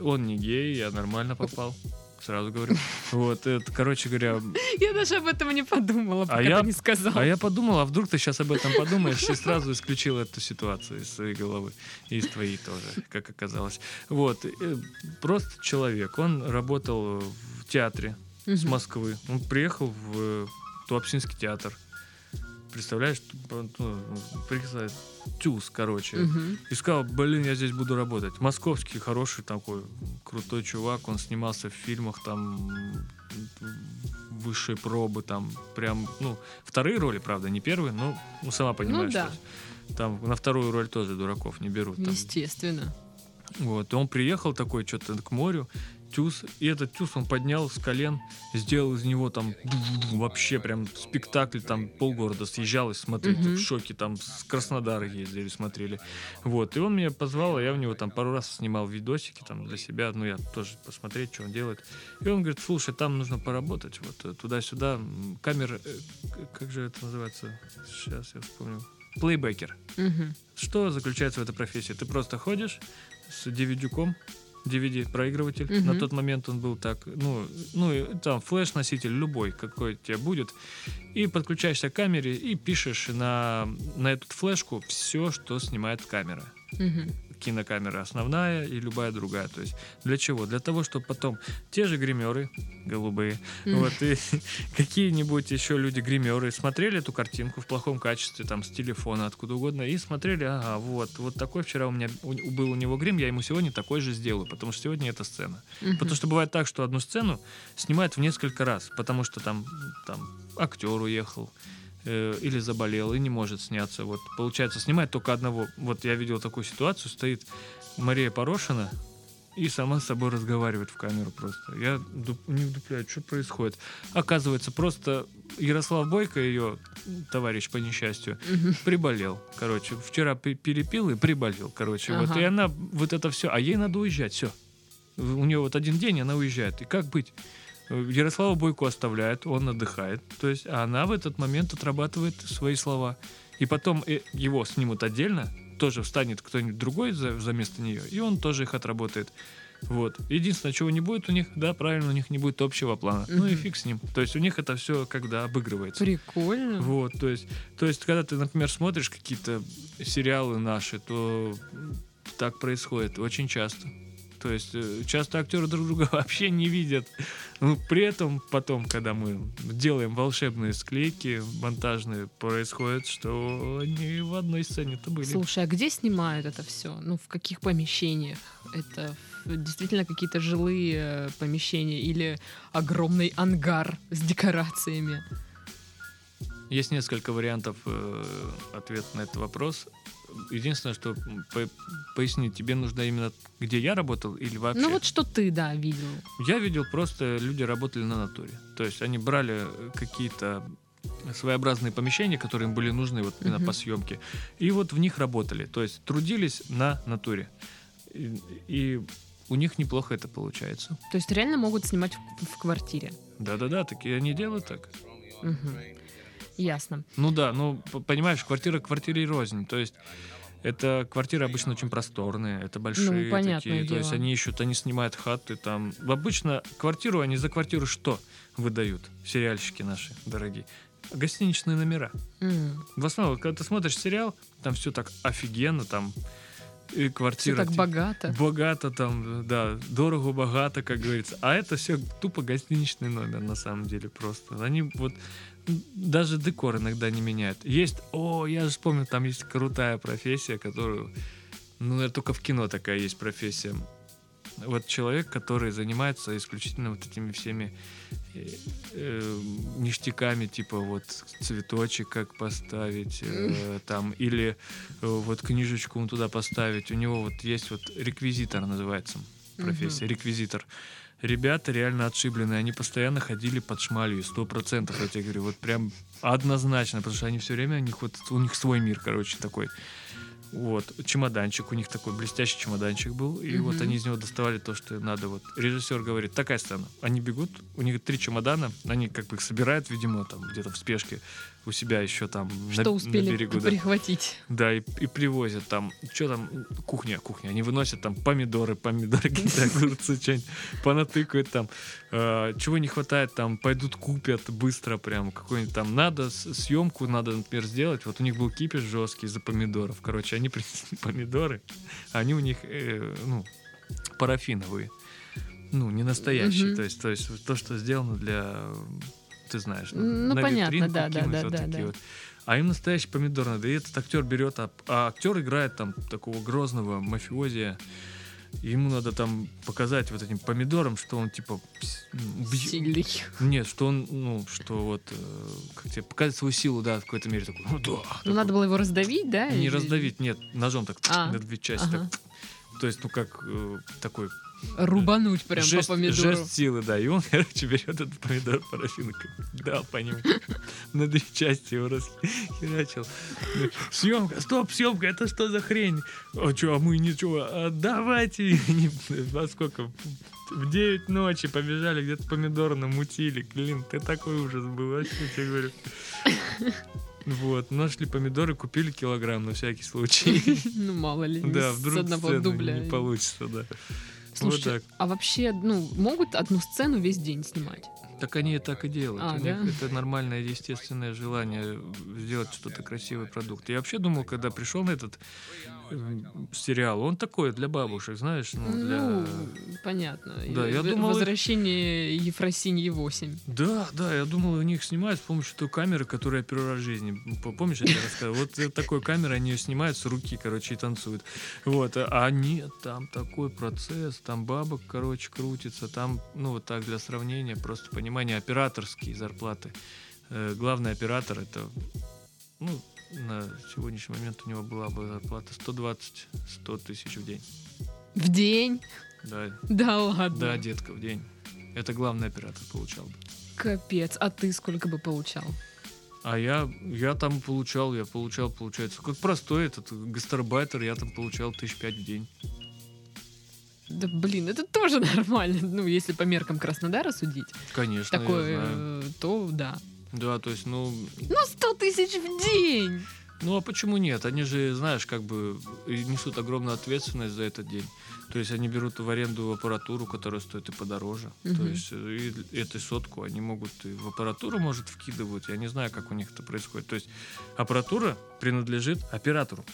он не гей, я нормально попал. Сразу говорю. Вот, это, короче говоря, Я даже об этом не подумала, пока я- ты не сказал. А я подумал, а вдруг ты сейчас об этом подумаешь и сразу исключил эту ситуацию из своей головы. И из твоей тоже, как оказалось. Вот. э, Просто человек. Он работал в театре с. Москвы. Он приехал в э, Туапсинский театр. Представляешь, ну, прислали тюз, короче. Мгм. И сказал, блин, я здесь буду работать. Московский, хороший такой, крутой чувак. Он снимался в фильмах там высшей пробы, там прям, ну, вторые роли, правда, не первые, но ну, сама понимаешь. да. то есть Там на вторую роль тоже дураков не берут. Там. Естественно. Вот, и он приехал такой что-то к морю, тюз, и этот тюз он поднял с колен, сделал из него там вообще прям спектакль, там полгорода съезжалось смотреть, Мгм. в шоке, там с Краснодара ездили, смотрели. Вот, и он меня позвал, а я в него там пару раз снимал видосики там для себя, ну я тоже посмотреть, что он делает. И он говорит, слушай, там нужно поработать, вот э, туда-сюда, камера, э, как же это называется, сейчас я вспомню, плейбекер. Мгм. Что заключается в этой профессии? Ты просто ходишь с DVD-ком, DVD-проигрыватель. Мгм. На тот момент он был так, ну, ну и там флеш-носитель любой, какой у тебя будет. И подключаешься к камере и пишешь на, на эту флешку все, что снимает камера. Мгм. Кинокамера основная и любая другая. То есть для чего? Для того, чтобы потом те же гримеры, голубые, Мгм. вот, и какие-нибудь еще люди-гримеры смотрели эту картинку в плохом качестве, там, с телефона, откуда угодно, и смотрели, ага, вот, вот такой вчера у меня у- был у него грим, я ему сегодня такой же сделаю, потому что сегодня эта сцена. Мгм. Потому что бывает так, что одну сцену снимают в несколько раз, потому что там, там актер уехал, э, или заболел и не может сняться. Вот получается, снимает только одного. Вот я видел такую ситуацию, стоит Мария Порошина и сама с собой разговаривает в камеру просто. Я не вдупляю, что происходит. Оказывается, просто Ярослав Бойко, ее товарищ по несчастью, приболел. Короче, вчера пе- перепил и приболел. Короче, вот Ага. и она вот это все. А ей надо уезжать, все. У нее вот один день, она уезжает. И как быть? Ярослава Бойко оставляет, он отдыхает. То есть, а она в этот момент отрабатывает свои слова. И потом э, его снимут отдельно, тоже встанет кто-нибудь другой за, за место нее, и он тоже их отработает. Вот. Единственное, чего не будет у них, да, правильно, у них не будет общего плана. Ну и фиг с ним. То есть у них это все когда обыгрывается. Прикольно. Вот, то есть, то есть, когда ты, например, смотришь какие-то сериалы наши, то так происходит очень часто. То есть э, часто актеры друг друга вообще не видят. Ну, при этом потом, когда мы делаем волшебные склейки монтажные, происходит, что они в одной сцене-то были. Слушай, а где снимают это все? Ну, в каких помещениях? Это действительно какие-то жилые э, помещения или огромный ангар с декорациями? Есть несколько вариантов э, ответа на этот вопрос. Единственное, что по- пояснить, тебе нужно именно где я работал или вообще? Ну вот что ты, да, видел. Я видел просто люди работали на натуре. То есть они брали э, какие-то своеобразные помещения, которые им были нужны вот именно Мгм. по съемке, и вот в них работали. То есть трудились на натуре. И, и у них неплохо это получается. То есть реально могут снимать в, в квартире. Да-да-да, такие они делают так. Мгм. Ясно. Ну да, ну понимаешь, квартира квартире рознь. То есть это квартиры обычно очень просторные, это большие Ну, такие. То есть дело. они ищут, они снимают хаты там. Обычно квартиру они за квартиру что выдают? Сериальщики наши дорогие. Гостиничные номера. М. В основном, когда ты смотришь сериал, там все так офигенно, там и Все квартира. так типа, богато. Богато там, да, дорого, богато, как говорится. А это все тупо гостиничный номер, на самом деле, просто. Они вот даже декор иногда не меняют. Есть, о, я же вспомнил, там есть крутая профессия, которую, ну, это только в кино такая есть профессия. Вот человек, который занимается исключительно вот этими всеми э, э, ништяками, типа вот цветочек как поставить, э, там, или э, вот книжечку туда поставить. У него вот есть вот реквизитор называется профессия, реквизитор. Ребята реально отшибленные, они постоянно ходили под шмалью, сто процентов, я тебе говорю, вот прям однозначно, потому что они все время, у них вот, у них свой мир, короче, такой. Вот, чемоданчик у них такой, блестящий чемоданчик был, и вот Мгм. они из него доставали то, что надо. Вот режиссер говорит, такая сцена. Они бегут, у них три чемодана, они как бы их собирают, видимо, там где-то в спешке у себя еще там на- Что на, успели берегу. да. прихватить? Да, и, и привозят там, что там, кухня, кухня. Они выносят там помидоры, помидоры, какие-то огурцы, что-нибудь понатыкают там. Э, чего не хватает, там пойдут купят быстро прям какой-нибудь там. Надо съемку, надо, например, сделать. Вот у них был кипиш жесткий из-за помидоров. Короче, они принесли помидоры, а они у них, э, ну, парафиновые. Ну, не настоящие. То есть, то есть то, что сделано для, ты знаешь, Ну, на понятно, да, да, да, вот да, да. вот. А им настоящий помидор надо. И этот актер берет, а, а актер играет там такого грозного мафиозия. Ему надо там показать вот этим помидором, что он типа бьё- Сильный. Нет, что он, ну, что вот, э, как тебе, показать свою силу, да, в какой-то мере такой, ну да. Ну, такой. надо было его раздавить, да? Не или- раздавить, нет, ножом так А, на две части. ага. так. То есть, ну, как э, такой Рубануть прям жест, по помидору. жест силы, да. И он, короче, берет этот помидор парафинкой, дал по нему. На две части его расхерачил. Съемка, стоп, съемка, это что за хрень? А что, а мы ничего, а давайте. Во сколько? В 9 ночи побежали, где-то помидоры намутили. Блин, ты такой ужас был, вообще тебе говорю. Вот, нашли помидоры, купили килограмм на всякий случай. Ну, мало ли, Да, с вдруг одного сцены дубля. не получится, да. Слушайте, Вот так. а вообще, ну, могут одну сцену весь день снимать? Так они и так и делают. А, У да? них это нормальное, естественное желание сделать что-то красивый продукт. Я вообще думал, когда пришел на этот э, сериал, он такой для бабушек, знаешь, ну, для... Ну, понятно. Да, я В- думал, Возвращение Ефросиньи 8. Да, да, я думал, у них снимают с помощью той камеры, которую я первый раз в жизни. Помнишь, я тебе рассказывал? Вот э, такой камерой они ее снимают с руки, короче, и танцуют. Вот, а нет, там такой процесс, там бабок, короче, крутится, там, ну, вот так для сравнения, просто понимание, операторские зарплаты. Э, Главный оператор это, ну, на сегодняшний момент у него была бы зарплата 120-100 тысяч в день. В день? Да, Да ладно. да, детка, в день. Это главный оператор получал бы. Капец. А ты сколько бы получал? А я, я там получал, я получал, получается, как простой этот гастарбайтер, я там получал тысяч пять в день. Да блин, это тоже нормально. Ну, если по меркам Краснодара судить, Конечно, такое, э, то да. Да, то есть, ну, Ну, 100 тысяч в день! ну а почему нет? Они же, знаешь, как бы и несут огромную ответственность за этот день. То есть они берут в аренду аппаратуру, которая стоит и подороже. То Мгм. есть э, и эту сотку они могут и в аппаратуру, может, вкидывать. Я не знаю, как у них это происходит. То есть аппаратура принадлежит оператору,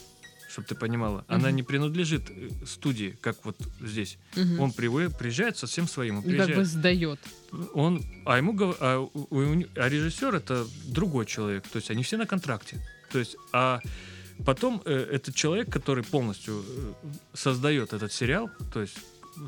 чтобы ты понимала. Она не принадлежит э, студии, как вот здесь. Он привы- приезжает со всем своим. Он как бы сдает. он, а ему а, у- у- а режиссер это другой человек. То есть они все на контракте. То есть, а потом э, этот человек, который полностью э, создает этот сериал, то есть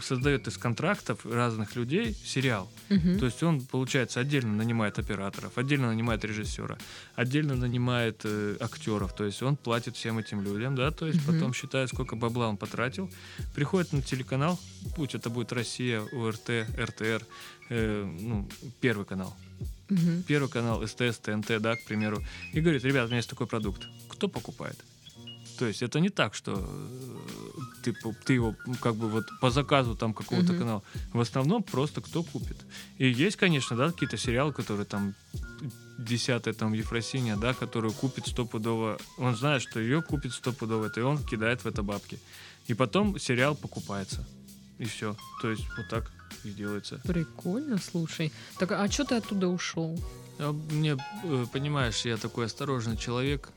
создает из контрактов разных людей сериал. Мгм. То есть он, получается, отдельно нанимает операторов, отдельно нанимает режиссера, отдельно нанимает э, актеров. То есть он платит всем этим людям, да, то есть Мгм. потом считает, сколько бабла он потратил, приходит на телеканал, будь это будет Россия, ОРТ, РТР, э, ну, первый канал, Мгм. первый канал, СТС, ТНТ, да, к примеру, и говорит, ребят, у меня есть такой продукт, кто покупает? То есть это не так, что э, ты, ты его как бы вот по заказу там какого-то Мгм. канала. В основном просто кто купит. И есть, конечно, да, какие-то сериалы, которые там десятая там Ефросинья, да, которую купит стопудово. Он знает, что ее купит стопудово, это и он кидает в это бабки. И потом сериал покупается. И все. То есть вот так и делается. Прикольно, слушай. Так, а что ты оттуда ушел? А Мне, э, понимаешь, я такой осторожный человек.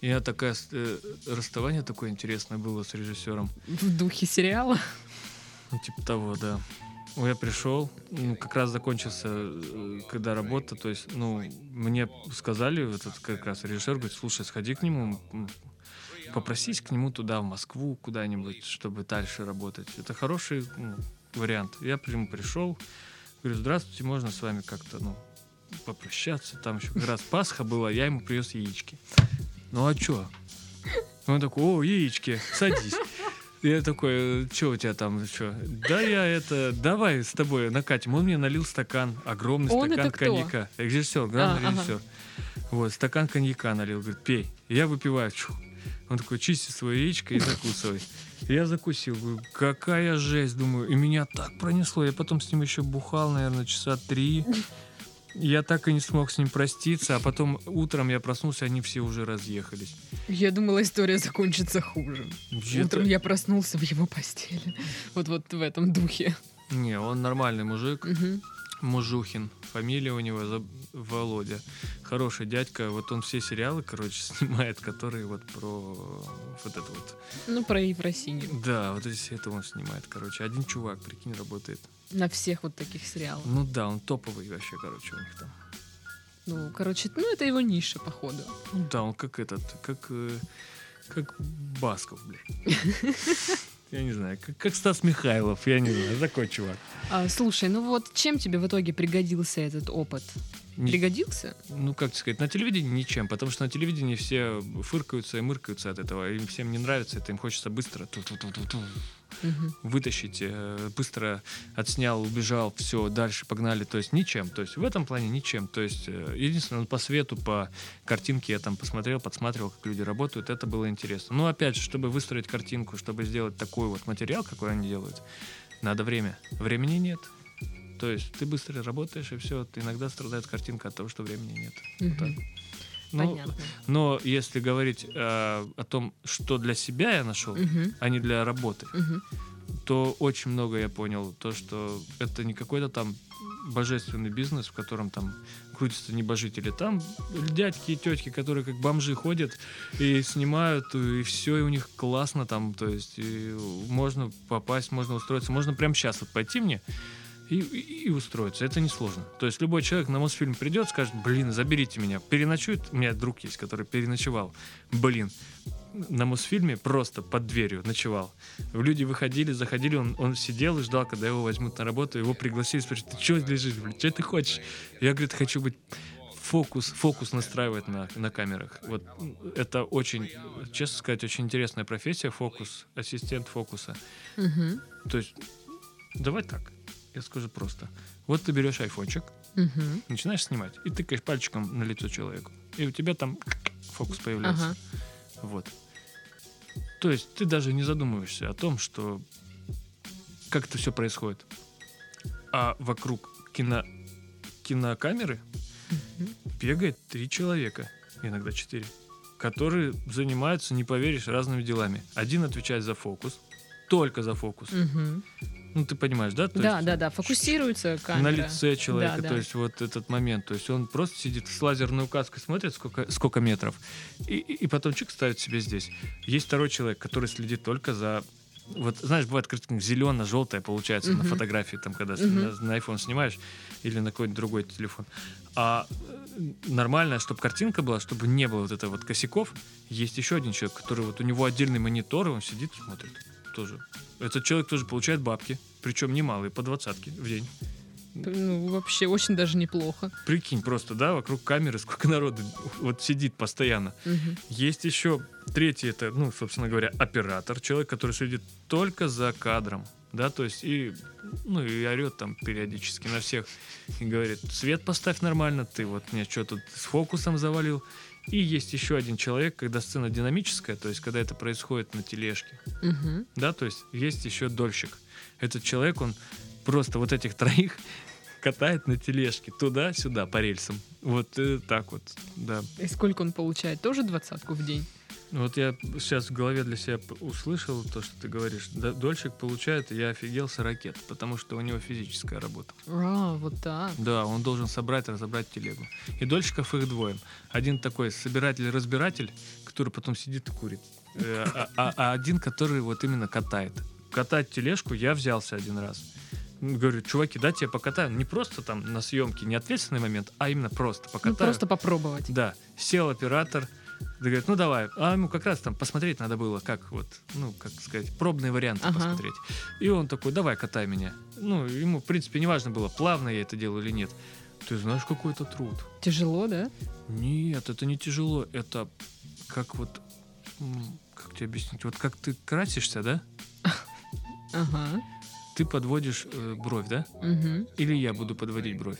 Я такая э, расставание такое интересное было с режиссером. В духе сериала? Ну, типа того, да. Ну, Я пришел, ну, как раз закончился, э, когда работа, то есть, ну, мне сказали, этот как раз режиссер говорит, слушай, сходи к нему, попросись к нему туда, в Москву, куда-нибудь, чтобы дальше работать. Это хороший ну, вариант. Я к нему пришел, говорю, здравствуйте, можно с вами как-то, ну, попрощаться. Там еще как раз Пасха была, я ему привез яички. Ну а чё? Он такой, о, яички, садись. Я такой, что у тебя там, что? Да я это, давай с тобой накатим. Он мне налил стакан, огромный Он стакан коньяка. Режиссер, главный А, ага. режиссер. Вот, стакан коньяка налил, говорит, пей. Я выпиваю. Чух. Он такой, чисти свое яичко и закусывай. Я закусил, говорю, какая жесть, думаю. И меня так пронесло. Я потом с ним еще бухал, наверное, часа три. Я так и не смог с ним проститься, а потом утром я проснулся, они все уже разъехались. Я думала, история закончится хуже. Это- Утром я проснулся в его постели. Вот вот в этом духе. Не, он нормальный мужик, Мгм. Мужухин. Фамилия у него за- Володя. Хороший дядька. Вот он все сериалы, короче, снимает, которые вот про вот это вот. Ну, про Ефросинью. Да, вот эти это он снимает, короче. Один чувак, прикинь, работает. На всех вот таких сериалах. Ну да, он топовый вообще, короче, у них там. Ну, короче, ну это его ниша, походу. Ну да, он как этот, как, э, как Басков, блядь. Я не знаю, как, как Стас Михайлов, я не знаю, такой чувак. А, слушай, ну вот чем тебе в итоге пригодился этот опыт? Не- Пригодился? ну, как сказать, на телевидении ничем, потому что на телевидении все фыркаются и мыркаются от этого, им всем не нравится это, им хочется быстро ту-ту-ту-ту-ту Мгм. вытащить, э, быстро отснял, убежал, все, дальше погнали, то есть ничем, то есть в этом плане ничем, то есть э, единственное, по свету, по картинке я там посмотрел, подсматривал, как люди работают, это было интересно. Но опять же, чтобы выстроить картинку, чтобы сделать такой вот материал, какой они делают, надо время. Времени нет. То есть ты быстро работаешь, и все, иногда страдает картинка от того, что времени нет. Мгм. так. Ну, Понятно. но если говорить э, о том, что для себя я нашел, Мгм. а не для работы, Мгм. то очень много я понял. То, что это не какой-то там божественный бизнес, в котором там крутятся небожители. Там дядьки и тетки, которые как бомжи ходят и снимают, и все, и у них классно там. То есть можно попасть, можно устроиться. Можно прямо сейчас вот пойти мне и, и- и устроиться. Это несложно. То есть любой человек на Мосфильм придет, скажет, блин, заберите меня. Переночует. У меня друг есть, который переночевал. Блин, на Мосфильме просто под дверью ночевал. Люди выходили, заходили, он, он сидел и ждал, когда его возьмут на работу. Его пригласили, спрашивают, ты что лежишь, блин, что ты хочешь? Я, говорит, хочу быть фокус, фокус настраивать на, на камерах. Вот это очень, честно сказать, очень интересная профессия, фокус, ассистент фокуса. Мгм. То есть, давай так, я скажу просто. Вот ты берешь айфончик, Мгм. начинаешь снимать и тыкаешь пальчиком на лицо человеку. И у тебя там фокус появляется. Ага. Вот. То есть ты даже не задумываешься о том, что как это все происходит. А вокруг кино... кинокамеры Мгм. бегает три человека, иногда четыре, которые занимаются, не поверишь, разными делами. Один отвечает за фокус, только за фокус. Мгм. Ну, ты понимаешь, да? То Да, есть да, да, фокусируется камера. на лице человека, Да, да. то есть вот этот момент, то есть он просто сидит с лазерной указкой, смотрит, сколько, сколько метров, и, и, потом чик ставит себе здесь. Есть второй человек, который следит только за вот, знаешь, бывает картинка зелено-желтая получается на Мгм. фотографии, там, когда Мгм. на, на iPhone снимаешь или на какой-нибудь другой телефон. А э, нормально, чтобы картинка была, чтобы не было вот этого вот косяков, есть еще один человек, который вот у него отдельный монитор, и он сидит смотрит тоже. Этот человек тоже получает бабки, причем немалые, по двадцатке в день. Ну, вообще, очень даже неплохо. Прикинь, просто, да, вокруг камеры сколько народу вот сидит постоянно. Мгм. Есть еще третий, это, ну, собственно говоря, оператор, человек, который следит только за кадром, да, то есть и, ну, и орет там периодически на всех и говорит, свет поставь нормально, ты вот мне что тут с фокусом завалил. И есть еще один человек, когда сцена динамическая, то есть когда это происходит на тележке, Мгм. да, то есть есть еще дольщик. Этот человек, он просто вот этих троих катает на тележке туда-сюда по рельсам. Вот э, так вот, да. И сколько он получает? Тоже двадцатку в день? Вот я сейчас в голове для себя услышал то, что ты говоришь. Дольщик получает, я офигел с ракет, потому что у него физическая работа. А, вот так. Да, он должен собрать, разобрать телегу. И дольщиков их двое. Один такой собиратель-разбиратель, который потом сидит и курит. Э, А, а- а один, который вот именно катает. Катать тележку я взялся один раз. Говорю, чуваки, дайте я покатаю. Не просто там на съемке, не ответственный момент, а именно просто Ну, покатаю. просто попробовать. Да, сел оператор, да говорит, ну давай. А ему как раз там посмотреть надо было, как вот, ну, как сказать, пробные варианты Ага. посмотреть. И он такой, давай, катай меня. Ну, ему, в принципе, не важно было, плавно я это делаю или нет. Ты знаешь, какой это труд? Тяжело, да? Нет, это не тяжело, это как вот, как тебе объяснить, вот как ты красишься, да? Ага. Ты подводишь э, бровь, да? Мгм. Или я буду подводить бровь.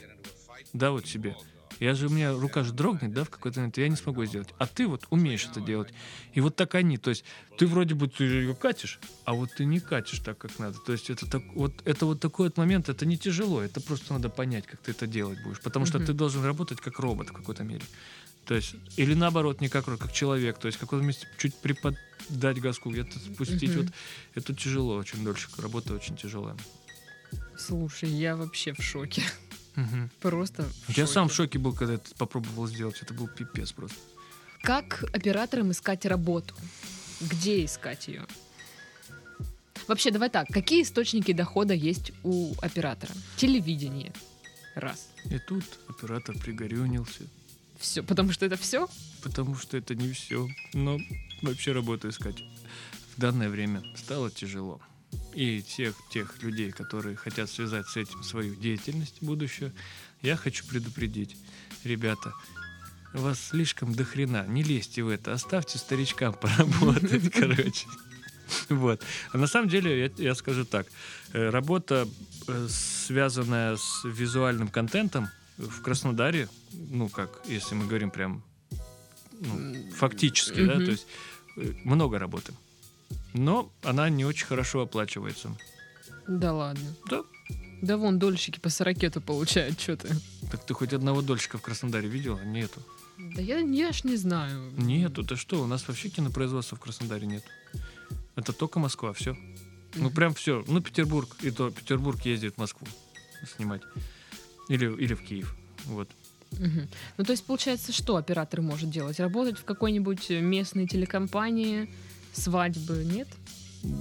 Да, вот себе. Я же, у меня рука же дрогнет, да, в какой-то момент, я не смогу сделать. А ты вот умеешь это делать. И вот так они, то есть ты вроде бы ты ее катишь, а вот ты не катишь так, как надо. То есть это, так, вот, это вот такой вот момент, это не тяжело, это просто надо понять, как ты это делать будешь. Потому что Мгм. ты должен работать как робот в какой-то мере. То есть, или наоборот, не как, как человек. То есть, в каком-то месте чуть приподдать газку, где-то спустить. Мгм. Вот это тяжело очень дольше. Работа очень тяжелая. Слушай, я вообще в шоке. Мгм. Просто Я сам в шоке. шоке был, когда это попробовал сделать. Это был пипец просто. Как операторам искать работу? Где искать ее? Вообще, давай так. Какие источники дохода есть у оператора? Телевидение. Раз. И тут оператор пригорюнился. Все, потому что это все? Потому что это не все. Но вообще работу искать в данное время стало тяжело. И всех тех людей, которые хотят связать с этим свою деятельность будущую, я хочу предупредить. Ребята, вас слишком дохрена, не лезьте в это, оставьте старичкам поработать, короче. Вот. А на самом деле, я, я скажу так, э, работа, э, связанная с визуальным контентом в Краснодаре, ну как, если мы говорим прям ну, фактически, да, то есть э, много работы. Но она не очень хорошо оплачивается. Да ладно. Да. Да вон дольщики по сорокету получают, что ты. Так ты хоть одного дольщика в Краснодаре видела? Нету. Да я, я ж не знаю. Нету, ты что? У нас вообще кинопроизводства в Краснодаре нет. Это только Москва, все. Ну прям все. Ну Петербург, и то Петербург ездит в Москву снимать. Или, или в Киев. Вот. Мгм. Ну, то есть, получается, что оператор может делать? Работать в какой-нибудь местной телекомпании, свадьбы, нет?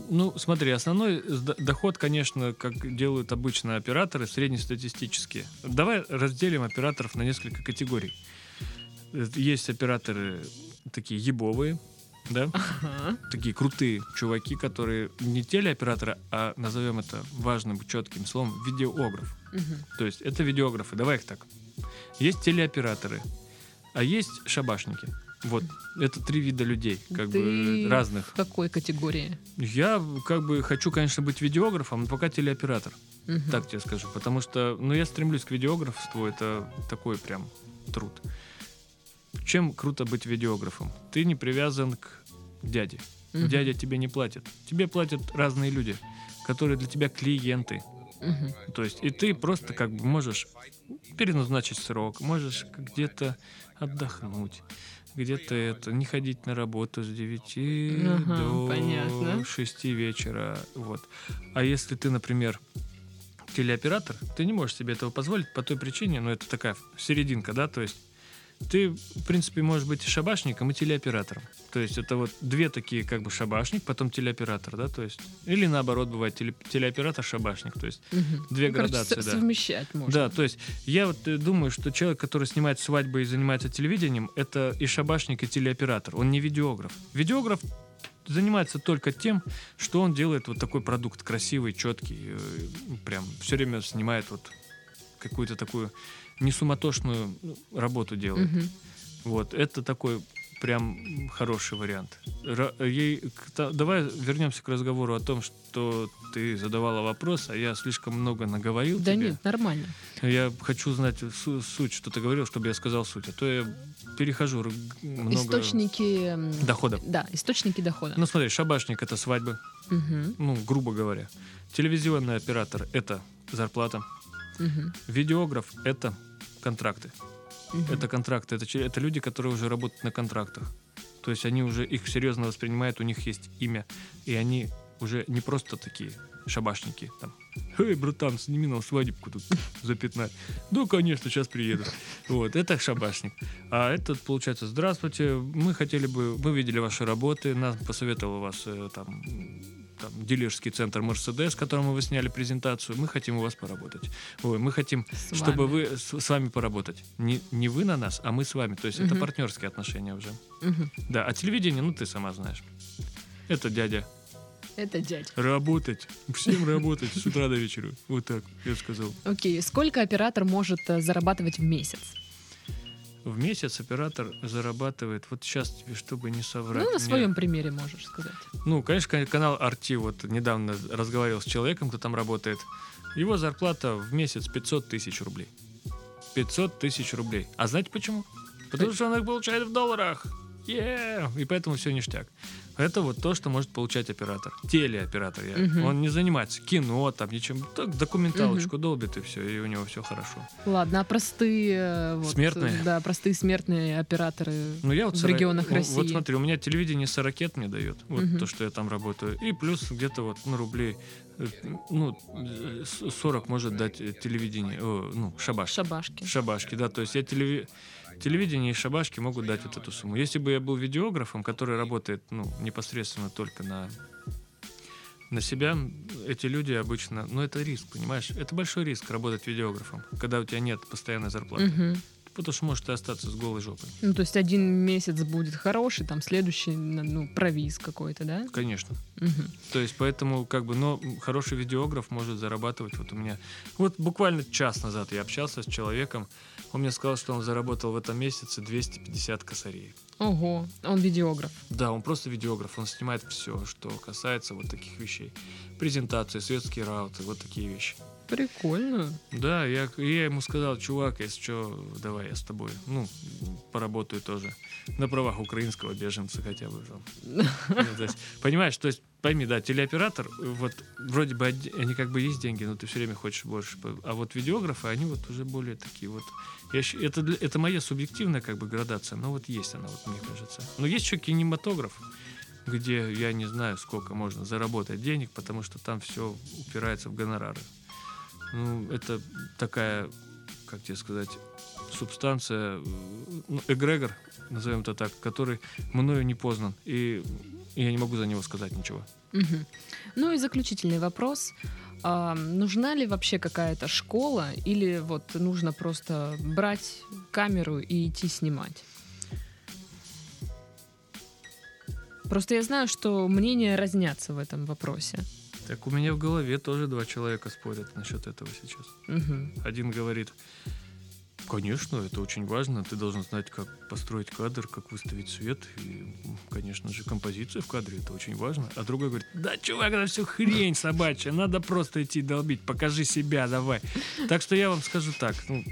Ну, смотри, основной доход, конечно, как делают обычно операторы, среднестатистические. Давай разделим операторов на несколько категорий. Э, Есть операторы такие ебовые, да, Ага. такие крутые чуваки, которые не телеоператоры, а назовем это важным, четким словом, видеограф. Мгм. То есть это видеографы, давай их так. Есть телеоператоры, а есть шабашники. Вот, это три вида людей, как Ты бы разных. В какой категории? Я как бы хочу, конечно, быть видеографом, но пока телеоператор, Мгм. так тебе скажу. Потому что, ну, я стремлюсь к видеографству, это такой прям труд. Чем круто быть видеографом? Ты не привязан к дяде. Мгм. Дядя тебе не платит. Тебе платят разные люди, которые для тебя клиенты. Мгм. То есть, и ты просто как бы можешь переназначить срок, можешь где-то отдохнуть, где-то это, не ходить на работу с 9 Ага, до понятно. 6 вечера. Вот. А если ты, например, телеоператор, ты не можешь себе этого позволить по той причине, ну это такая серединка, да, то есть ты, в принципе, можешь быть и шабашником, и телеоператором. То есть это вот две такие, как бы шабашник, потом телеоператор, да, то есть или наоборот бывает теле- телеоператор-шабашник, то есть Мгм. Две Ну, короче, градации, со- да. Совмещать можно. да, то есть я вот э, думаю, что человек, который снимает свадьбы и занимается телевидением, это и шабашник, и телеоператор. Он не видеограф. Видеограф занимается только тем, что он делает вот такой продукт красивый, четкий, э, прям все время снимает вот какую-то такую несуматошную ну, работу делает. Мгм. Вот, это такой прям хороший вариант. Ра- ей, та- давай вернемся к разговору о том, что ты задавала вопрос, а я слишком много наговорил Да тебе. нет, нормально. Я хочу знать су- суть, что ты говорил, чтобы я сказал суть. А то я перехожу много Источники... дохода. Да, источники дохода. Ну смотри, шабашник это свадьбы, Мгм. ну, грубо говоря. Телевизионный оператор это зарплата. Мгм. Видеограф это контракты. Мгм. Это контракты, это, это люди, которые уже работают на контрактах. То есть они уже их серьезно воспринимают, у них есть имя, и они уже не просто такие шабашники. Там, Эй, братан, сними нам свадебку тут за 15. Да, конечно, сейчас приеду. Вот, это шабашник. А этот, получается, здравствуйте, мы хотели бы, мы видели ваши работы, нам посоветовал вас э, там, там дилерский центр Мерседес, которому вы сняли презентацию, мы хотим у вас поработать. Ой, мы хотим С чтобы вами. вы с, с вами поработать. Не, не вы на нас, а мы с вами. То есть это Мгм. партнерские отношения уже. Мгм. Да, а телевидение, ну ты сама знаешь. Это дядя. Это дядь. Работать. Всем работать с утра до вечера. Вот так, я сказал. Окей, сколько оператор может э, зарабатывать в месяц? В месяц оператор зарабатывает, вот сейчас тебе, чтобы не соврать. ну, на мне- своем примере можешь сказать. Ну, конечно, кон- канал Арти, вот недавно разговаривал с человеком, кто там работает. Его зарплата в месяц 500 тысяч рублей. 500 тысяч рублей. А знаете почему? Потому что он их получает в долларах. Е, И поэтому все ништяк. Это вот то, что может получать оператор. Телеоператор. я. Мгм. Он не занимается кино, там ничем. Так документалочку долбит и все, и у него все хорошо. Ладно, а простые... э, вот, Смертные? Да, простые смертные операторы. Ну, я вот В с ра- регионах России. Вот смотри, у меня телевидение 40 ракет мне дает. Вот Мгм. то, что я там работаю. И плюс где-то вот на рублей, э, ну, э, с- 40 может дать э, телевидение, о, ну, шабаш. Шабашки. Шабашки, да. То есть я телеви- телевидение и шабашки могут дать вот эту сумму. Если бы я был видеографом, который работает, ну, непосредственно только на на себя эти люди обычно, ну это риск, понимаешь? Это большой риск работать видеографом, когда у тебя нет постоянной зарплаты. Мгм. Потому что может и остаться с голой жопой. Ну, то есть один месяц будет хороший, там следующий, ну, провиз какой-то, да? Конечно. Мгм. То есть поэтому как бы, но хороший видеограф может зарабатывать. Вот у меня, вот буквально час назад я общался с человеком, он мне сказал, что он заработал в этом месяце 250 косарей. Ого, он видеограф. Да, он просто видеограф, он снимает все, что касается вот таких вещей. Презентации, светские рауты, вот такие вещи. Прикольно. Да, я, я ему сказал, чувак, если что, давай я с тобой, ну, поработаю тоже. На правах украинского беженца хотя бы. Ну, понимаешь, то есть, пойми, да, телеоператор, вот вроде бы они как бы есть деньги, но ты все время хочешь больше. А вот видеографы, они вот уже более такие вот. Я, это, это моя субъективная как бы градация, но вот есть она, вот мне кажется. Но есть еще кинематограф, где я не знаю, сколько можно заработать денег, потому что там все упирается в гонорары. Ну, это такая, как тебе сказать, субстанция, ну, эгрегор, назовем это так, который мною не познан. И я не могу за него сказать ничего. Мгм. Ну и заключительный вопрос. А, нужна ли вообще какая-то школа или вот нужно просто брать камеру и идти снимать? Просто я знаю, что мнения разнятся в этом вопросе. Так у меня в голове тоже два человека спорят насчет этого сейчас. Мгм. Один говорит, конечно, это очень важно, ты должен знать, как построить кадр, как выставить свет, и, конечно же, композиция в кадре, это очень важно. А другой говорит, да, чувак, это все хрень собачья, надо просто идти долбить, покажи себя, давай. Так что я вам скажу так, ну,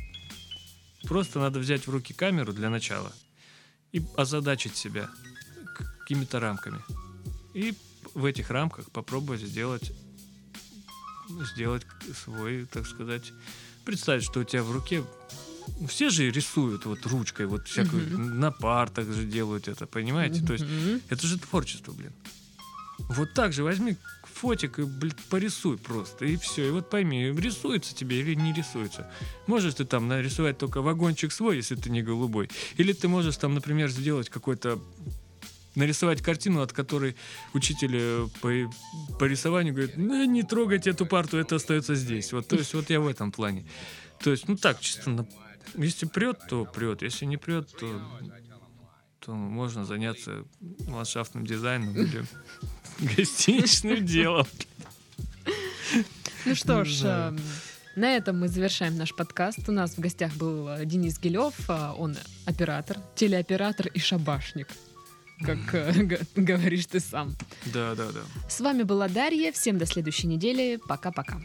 просто надо взять в руки камеру для начала и озадачить себя какими-то рамками. И в этих рамках попробовать сделать сделать свой, так сказать, представить, что у тебя в руке все же рисуют вот ручкой, вот всякую, Мгм. на партах же делают это, понимаете? То есть это же творчество, блин. Вот так же возьми фотик и, блин, порисуй просто, и все. И вот пойми, рисуется тебе или не рисуется. Можешь ты там нарисовать только вагончик свой, если ты не голубой. Или ты можешь там, например, сделать какой-то нарисовать картину, от которой учитель э, по, по рисованию говорит, ну, не трогайте эту парту, это остается здесь. Вот, то есть вот я в этом плане. То есть, ну так, чисто, на- если прет, то прет, если не прет, то, то можно заняться ландшафтным дизайном или гостиничным делом. Ну что ж, эм, на этом мы завершаем наш подкаст. У нас в гостях был э, Денис Гилев, а, он оператор, телеоператор и шабашник, как э, говоришь ты сам. Да, да, да. С вами была Дарья. Всем до следующей недели. Пока-пока.